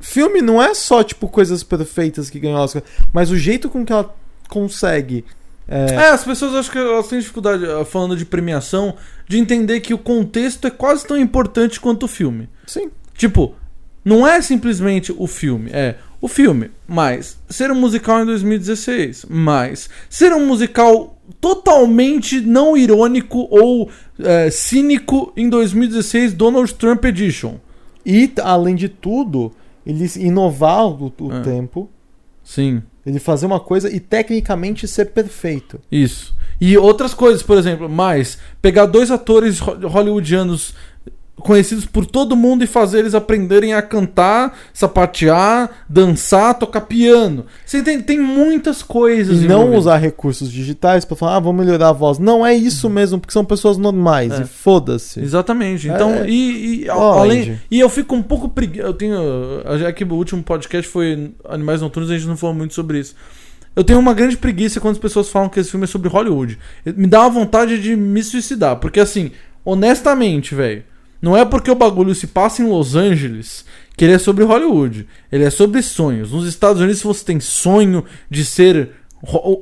Filme não é só, tipo, coisas perfeitas que ganham Oscar, mas o jeito com que ela consegue. é, É, as pessoas acho que elas têm dificuldade, eh, falando de premiação, de entender que o contexto é quase tão importante quanto o filme. Sim. Tipo, não é simplesmente o filme, é o filme, mas ser um musical em 2016, mas ser um musical totalmente não irônico ou é, cínico em 2016 Donald Trump Edition. E, além de tudo, ele inovar o, o É. tempo, Sim, ele fazer uma coisa e tecnicamente ser perfeito. isso. E outras coisas, por exemplo, mais pegar dois atores ho- hollywoodianos conhecidos por todo mundo e fazer eles aprenderem a cantar, sapatear, dançar, tocar piano. Você tem, tem muitas coisas. E não usar recursos digitais pra falar, ah, vamos melhorar a voz. Não é isso mesmo, porque são pessoas normais. É. E foda-se. Exatamente. Então, É, e, e, Ó, além, Andy. e eu fico um pouco preguiçoso. Eu tenho. Já que o último podcast foi Animais Noturnos, a gente não falou muito sobre isso. Eu tenho uma grande preguiça quando as pessoas falam que esse filme é sobre Hollywood. Me dá uma vontade de me suicidar. Porque, assim, honestamente, velho, não é porque o bagulho se passa em Los Angeles que ele é sobre Hollywood. Ele é sobre sonhos. Nos Estados Unidos, se você tem sonho de ser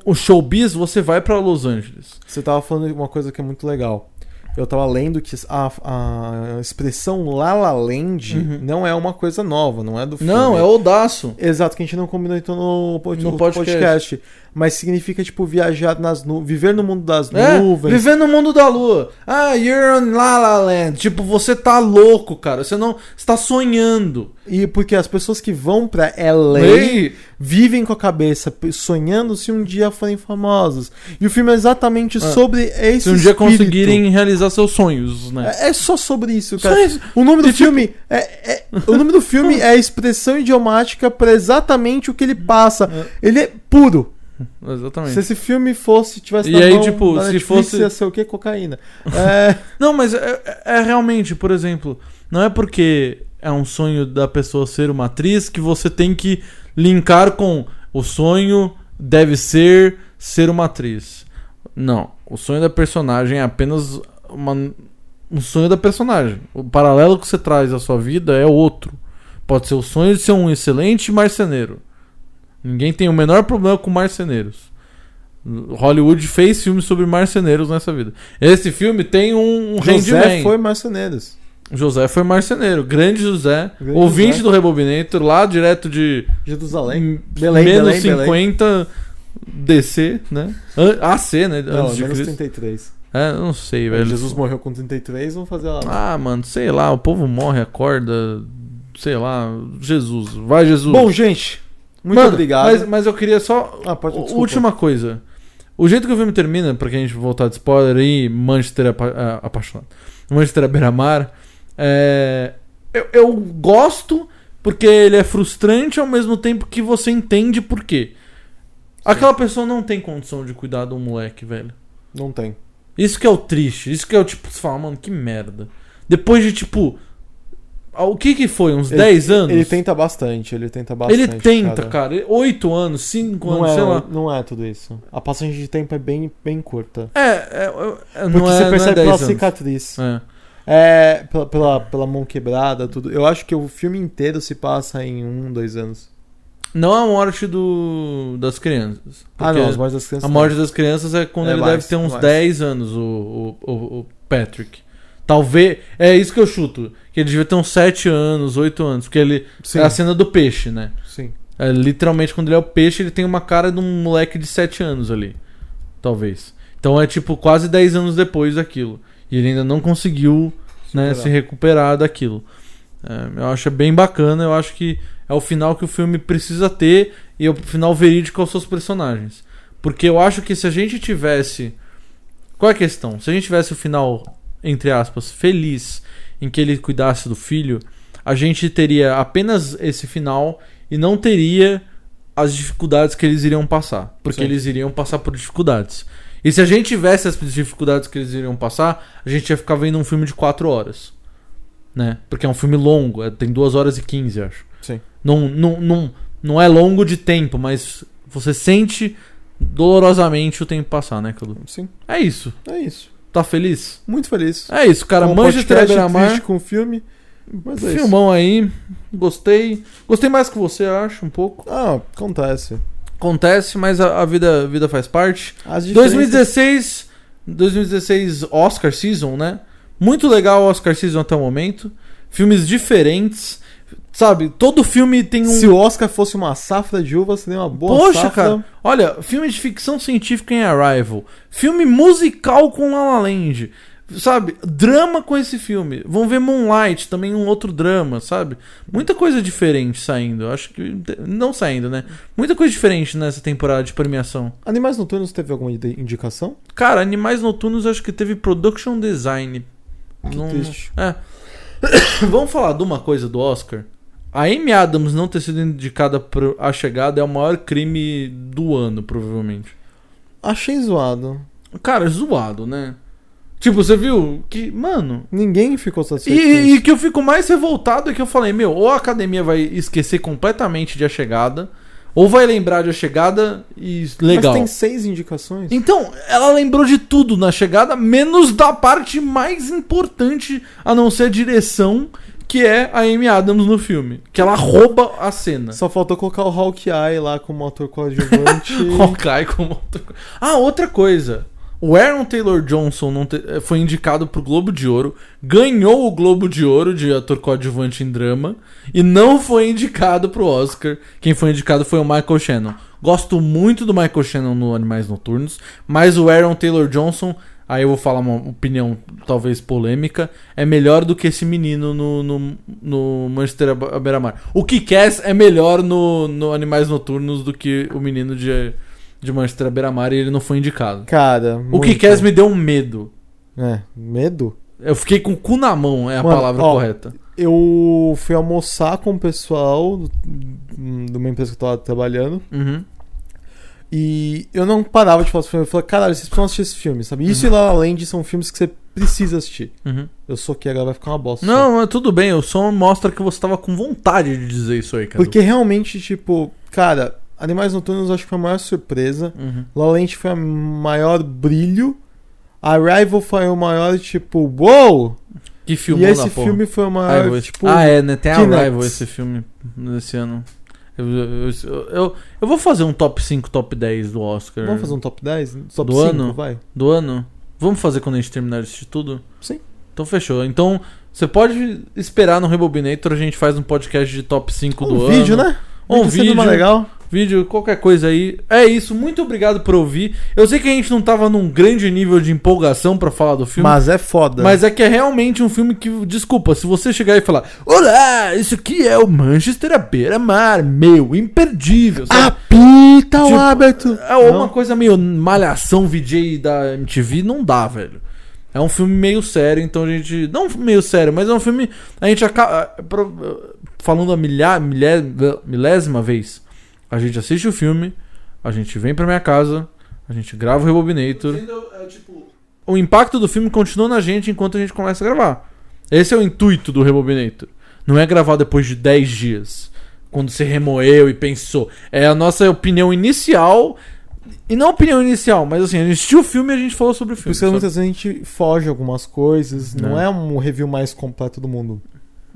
o showbiz, você vai pra Los Angeles. Você tava falando de uma coisa que é muito legal. eu tava lendo que a, a expressão La La Land Uhum. não é uma coisa nova, não é do filme. Não, é odaço. Exato, que a gente não combinou então no, pod- No no podcast. podcast. Mas significa, tipo, viajar nas nuvens, viver no mundo das É, nuvens. viver no mundo da lua. Ah, you're on La La Land. Tipo, você tá louco, cara. Você não. Você tá sonhando. E porque as pessoas que vão pra LA Ei, vivem com a cabeça sonhando se um dia forem famosos. E o filme é exatamente sobre esse se um dia espírito. conseguirem realizar seus sonhos, né? É, é só sobre isso, cara. isso. O nome do E, tipo- filme é, é- o nome do filme é a expressão idiomática pra exatamente o que ele passa. Ele é puro. Exatamente. Se esse filme fosse tivesse E na aí, mão tipo, da se Netflix, fosse- ia ser o quê? Cocaína. É, Não, mas é, é- é realmente, por exemplo, não é porque é um sonho da pessoa ser uma atriz que você tem que linkar com o sonho deve ser ser uma atriz. Não, o sonho da personagem é apenas uma, um sonho da personagem. O paralelo que você traz à sua vida é outro. Pode ser o sonho de ser um excelente marceneiro. Ninguém tem o menor problema com marceneiros. Hollywood fez filmes sobre marceneiros nessa vida. Esse filme tem um, um José foi Marceneiros. José foi marceneiro. Grande José. Grande ouvinte José. do Rebobinator, lá direto de Jerusalém. Belém, Belém, menos Belém, 50 DC, né? AC, né? Não, Antes de menos Cristo. 33. É, não sei, velho. Jesus morreu com 33, vamos fazer lá. Ah, mano, sei lá, o povo morre, acorda, sei lá, Jesus. Vai, Jesus. Bom, gente, muito Mano, obrigado. Mas, mas eu queria só. Ah, pode- desculpa. Última coisa. O jeito que o filme termina, pra que a gente voltar de spoiler aí, Manchester apa ah, apaixonado. Manchester beira-mar. É, eu, eu gosto porque ele é frustrante ao mesmo tempo que você entende por quê. Aquela pessoa não tem condição de cuidar de um moleque, velho. Não tem. Isso que é o triste. Isso que é o tipo, você fala, mano, que merda. Depois de tipo. O que que foi? Uns Ele- 10 anos? Ele tenta bastante, ele tenta bastante. Ele tenta, cara. 8 anos, 5 Não anos, é, sei lá. não é tudo isso. A passagem de tempo é bem, bem curta. É, é, é, Porque não é, você é percebe 10 pela anos. cicatriz. É. É, pela, pela, pela mão quebrada, tudo. Eu acho que o filme inteiro se passa em um, dois anos. Não a morte do, das crianças. Ah, Porque não, as mortes das crianças. A morte das crianças é quando É ele mais, deve ter uns mais. 10 anos, o, o, o Patrick. Talvez. É isso que eu chuto. Que ele devia ter uns 7 anos, 8 anos. Porque ele. Sim, É a cena do peixe, né? sim. É, literalmente, quando ele é o peixe, ele tem uma cara de um moleque de 7 anos ali. Talvez. Então é tipo quase 10 anos depois daquilo. E ele ainda não conseguiu né, se recuperar daquilo. É, eu acho bem bacana, eu acho que é o final que o filme precisa ter e é o final verídico aos seus personagens. Porque eu acho que se a gente tivesse. Qual é a questão? Se a gente tivesse o final, entre aspas, feliz em que ele cuidasse do filho, a gente teria apenas esse final e não teria as dificuldades que eles iriam passar. Porque Sim. eles iriam passar por dificuldades. E se a gente tivesse as dificuldades que eles iriam passar, a gente ia ficar vendo um filme de 4 horas. Né? Porque é um filme longo, é- tem 2 horas e 15, acho. Sim. Não, não, não, não é longo de tempo, mas você sente dolorosamente o tempo passar, né, Cadu? Sim, É isso. é isso. Tá feliz? Muito feliz. É isso, cara. Um podcast beira-mar. com o filme. Mas é isso. Filmão aí. Gostei. Gostei mais que você, acho, um pouco. Ah, acontece. Acontece, mas a, a vida, a vida faz parte. As diferenças- 2016, 2016 Oscar Season, né? Muito legal o Oscar Season até o momento. Filmes diferentes. Sabe, todo filme tem um. Se o Oscar fosse uma safra de uva, seria uma boa Poxa, safra. cara. Olha, filme de ficção científica em Arrival. Filme musical com La La Land. Sabe? Drama com esse filme. Vão ver Moonlight, também um outro drama, sabe? Muita coisa diferente saindo. Acho que. Não saindo, né? Muita coisa diferente nessa temporada de premiação. Animais Noturnos teve alguma indicação? Cara, Animais Noturnos acho que teve production design. Que Não- triste. É. Vamos falar de uma coisa do Oscar. A Amy Adams não ter sido indicada A Chegada é o maior crime do ano, provavelmente. Achei zoado. Cara, zoado, né? Tipo, você viu que. Mano. Ninguém ficou E, satisfeito e isso. que eu fico mais revoltado é que eu falei, meu, ou a academia vai esquecer completamente de A Chegada, ou vai lembrar de A Chegada e legal. Mas tem seis indicações. Então, ela lembrou de tudo na chegada, menos da parte mais importante, a não ser a direção, que é a Amy Adams no filme. Que ela rouba a cena. Só faltou colocar o Hawkeye lá como ator coadjuvante. Hawkeye como outro... Ah, outra coisa. O Aaron Taylor Johnson não te- foi indicado pro Globo de Ouro, ganhou o Globo de Ouro de ator coadjuvante em drama e não foi indicado pro Oscar. Quem foi indicado foi o Michael Shannon. Gosto muito do Michael Shannon no Animais Noturnos, mas o Aaron Taylor Johnson, aí eu vou falar uma opinião talvez polêmica, é melhor do que esse menino no, no, no Manchester à beira-mar. O Kikaz é melhor no, no Animais Noturnos do que o menino de, de Manchester à beira-mar e ele não foi indicado. Cara, O. Kikaz me deu um medo. É, medo? Eu fiquei com o cu na mão, é a Mano, palavra ó, correta. Eu fui almoçar com o pessoal do- de uma empresa que eu tava trabalhando Uhum. E eu não parava de falar esse filme. Eu falei, caralho, vocês precisam assistir esse filme, sabe? Isso Uhum. e La La Land são filmes que você precisa assistir. Uhum. Eu sou que agora vai ficar uma bosta. Não, mas tudo bem, o som mostra que você tava com vontade de dizer isso aí, cara. Porque realmente, tipo, cara, Animais Noturnos acho que foi a maior surpresa. Uhum. La La Land foi a maior brilho. Arrival foi o maior, tipo, uou! Que filme e esse filme foi o maior, Arrival, tipo... ah, é, né? Tem Peanuts. Arrival esse filme desse ano. Eu, eu, eu, vou fazer um top 5, top 10 do Oscar. Vamos fazer um top 10? Top Do 5, ano? vai. Do ano? Vamos fazer quando a gente terminar de assistir tudo? Sim. Então fechou. Então, você pode esperar no Rebobinator, a gente faz um podcast de top 5 do Um ano. vídeo, né? Um Vídeo sempre vídeo. mais legal. Vídeo, qualquer coisa aí. É isso, muito obrigado por ouvir. Eu sei que a gente não tava num grande nível de empolgação pra falar do filme. Mas é foda. Mas é que é realmente um filme que, desculpa, se você chegar e falar, olá, isso aqui é o Manchester à beira-mar, meu, imperdível. sabe? Apita o Tipo, hábito. É uma coisa meio malhação VJ da MTV, não dá, velho. É um filme meio sério, então a gente. Não meio sério, mas é um filme. A gente acaba. Falando a milhar, milé- milésima vez, a gente assiste o filme, a gente vem pra minha casa, a gente grava o Rebobinator. O impacto do filme continua na gente enquanto a gente começa a gravar. Esse é o intuito do Rebobinator. Não é gravar depois de 10 dias. Quando você remoeu e pensou. É a nossa opinião inicial. E não opinião inicial, mas assim, a gente assistiu o filme e a gente falou sobre o filme. isso que sabe? muitas vezes a gente foge algumas coisas. Não, Não. é um review mais completo do mundo.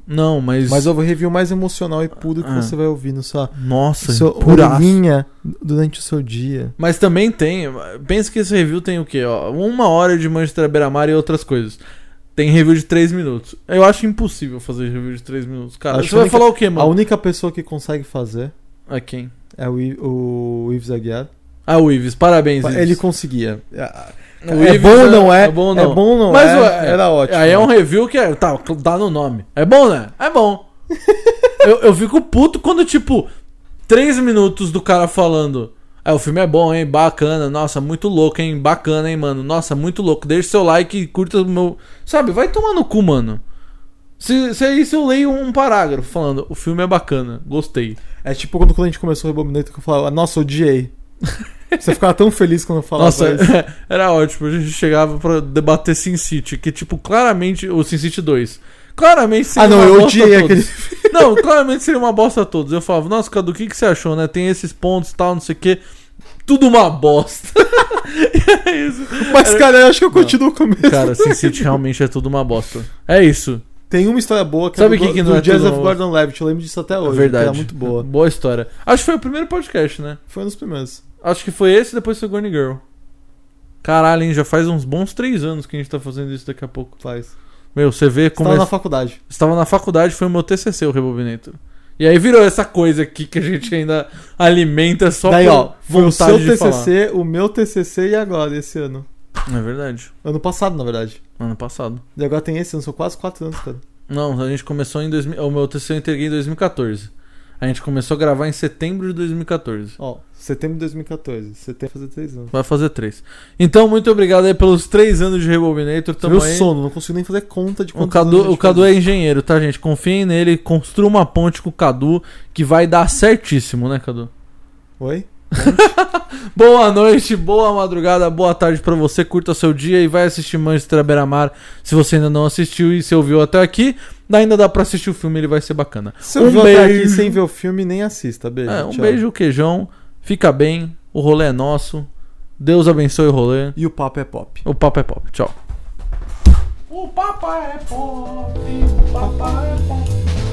Não, mas. Mas é o review mais emocional e puro que Ah. você vai ouvir no seu, Nossa, puraço. orelhinha durante o seu dia. Mas também tem. Pensa que esse review tem o quê? Ó, uma hora de Manchester beira-mar e outras coisas. Tem review de 3 minutos. Eu acho impossível fazer review de 3 minutos. Cara, Acho você vai única- falar o quê, A mano? única pessoa que consegue fazer A quem? é o, I- o Ives Aguiar. Ah, o Ives. Parabéns, Ives. Ele conseguia. É bom ou não é? É bom ou não? É bom não Mas, é? Era ótimo. Aí é um review que é, tá, dá no nome. É bom, né? É bom. eu, eu fico puto quando, tipo, três minutos do cara falando. É, o filme é bom, hein? Bacana. Nossa, muito louco, hein? Bacana, hein, mano? Nossa, muito louco. Deixa seu like e curta o meu. Sabe, vai tomar no cu, mano. Se, se aí se eu leio um parágrafo falando, o filme é bacana, gostei. É tipo quando, quando a gente começou o Rebobinator que eu falava, nossa, odiei. Você ficava tão feliz quando eu falava Nossa, isso. era ótimo. A gente chegava pra debater Sin City, que, tipo, claramente. O Sin City 2. Claramente seria Ah, não, uma eu bosta odiei a todos. aquele. Não, claramente seria uma bosta a todos. Eu falava, nossa, Cadu, o que, que você achou, né? Tem esses pontos e tal, não sei o quê. Tudo uma bosta. É isso. Mas, cara, eu acho que eu continuo com o mesmo. Cara, Sin City realmente é tudo uma bosta. É isso. Tem uma história boa que Sabe é do, que que do não é Joseph tudo- Gordon-Levitt. Eu lembro disso até É hoje. verdade. Que era muito boa. Boa história. Acho que foi o primeiro podcast, né? Foi um dos primeiros. Acho que foi esse e depois foi Gone Girl. Caralho, hein? Já faz uns bons três anos que a gente tá fazendo isso daqui a pouco. Faz. Meu, você vê como. Tava é- na faculdade. Estava na faculdade, foi o meu TCC, o Rebobinator. E aí virou essa coisa aqui que a gente ainda alimenta só Daí, ó, foi o seu de falar. TCC, o meu TCC e agora, esse ano. É verdade. Ano passado, na verdade. Ano passado. E agora tem esse ano, são quase 4 anos, cara. Não, a gente começou em 2000. O meu TCC eu entreguei em 2014. A gente começou a gravar em setembro de 2014. Ó, setembro de 2014. Setembro vai fazer 3 anos. Vai fazer três. Então, muito obrigado aí pelos três anos de Rebobinator. Tamo viu aí. sono, não consigo nem fazer conta de O quantos anos a Cadu, o Cadu faz é engenheiro, tá, gente? Confiem nele, construa uma ponte com o Cadu que vai dar certíssimo, né, Cadu? Oi? Boa noite, boa madrugada, boa tarde pra você. Curta seu dia e vai assistir Manchester à Beira-Mar. Se você ainda não assistiu e se ouviu até aqui, ainda dá pra assistir o filme, ele vai ser bacana. Se eu Um até aqui beijo. sem ver o filme, nem assista. Beijo. É, um tchau. beijo, queijão. Fica bem, o rolê é nosso. Deus abençoe o rolê. E o papo é pop. O papo é pop. Tchau. O papai é pop, o papai é pop.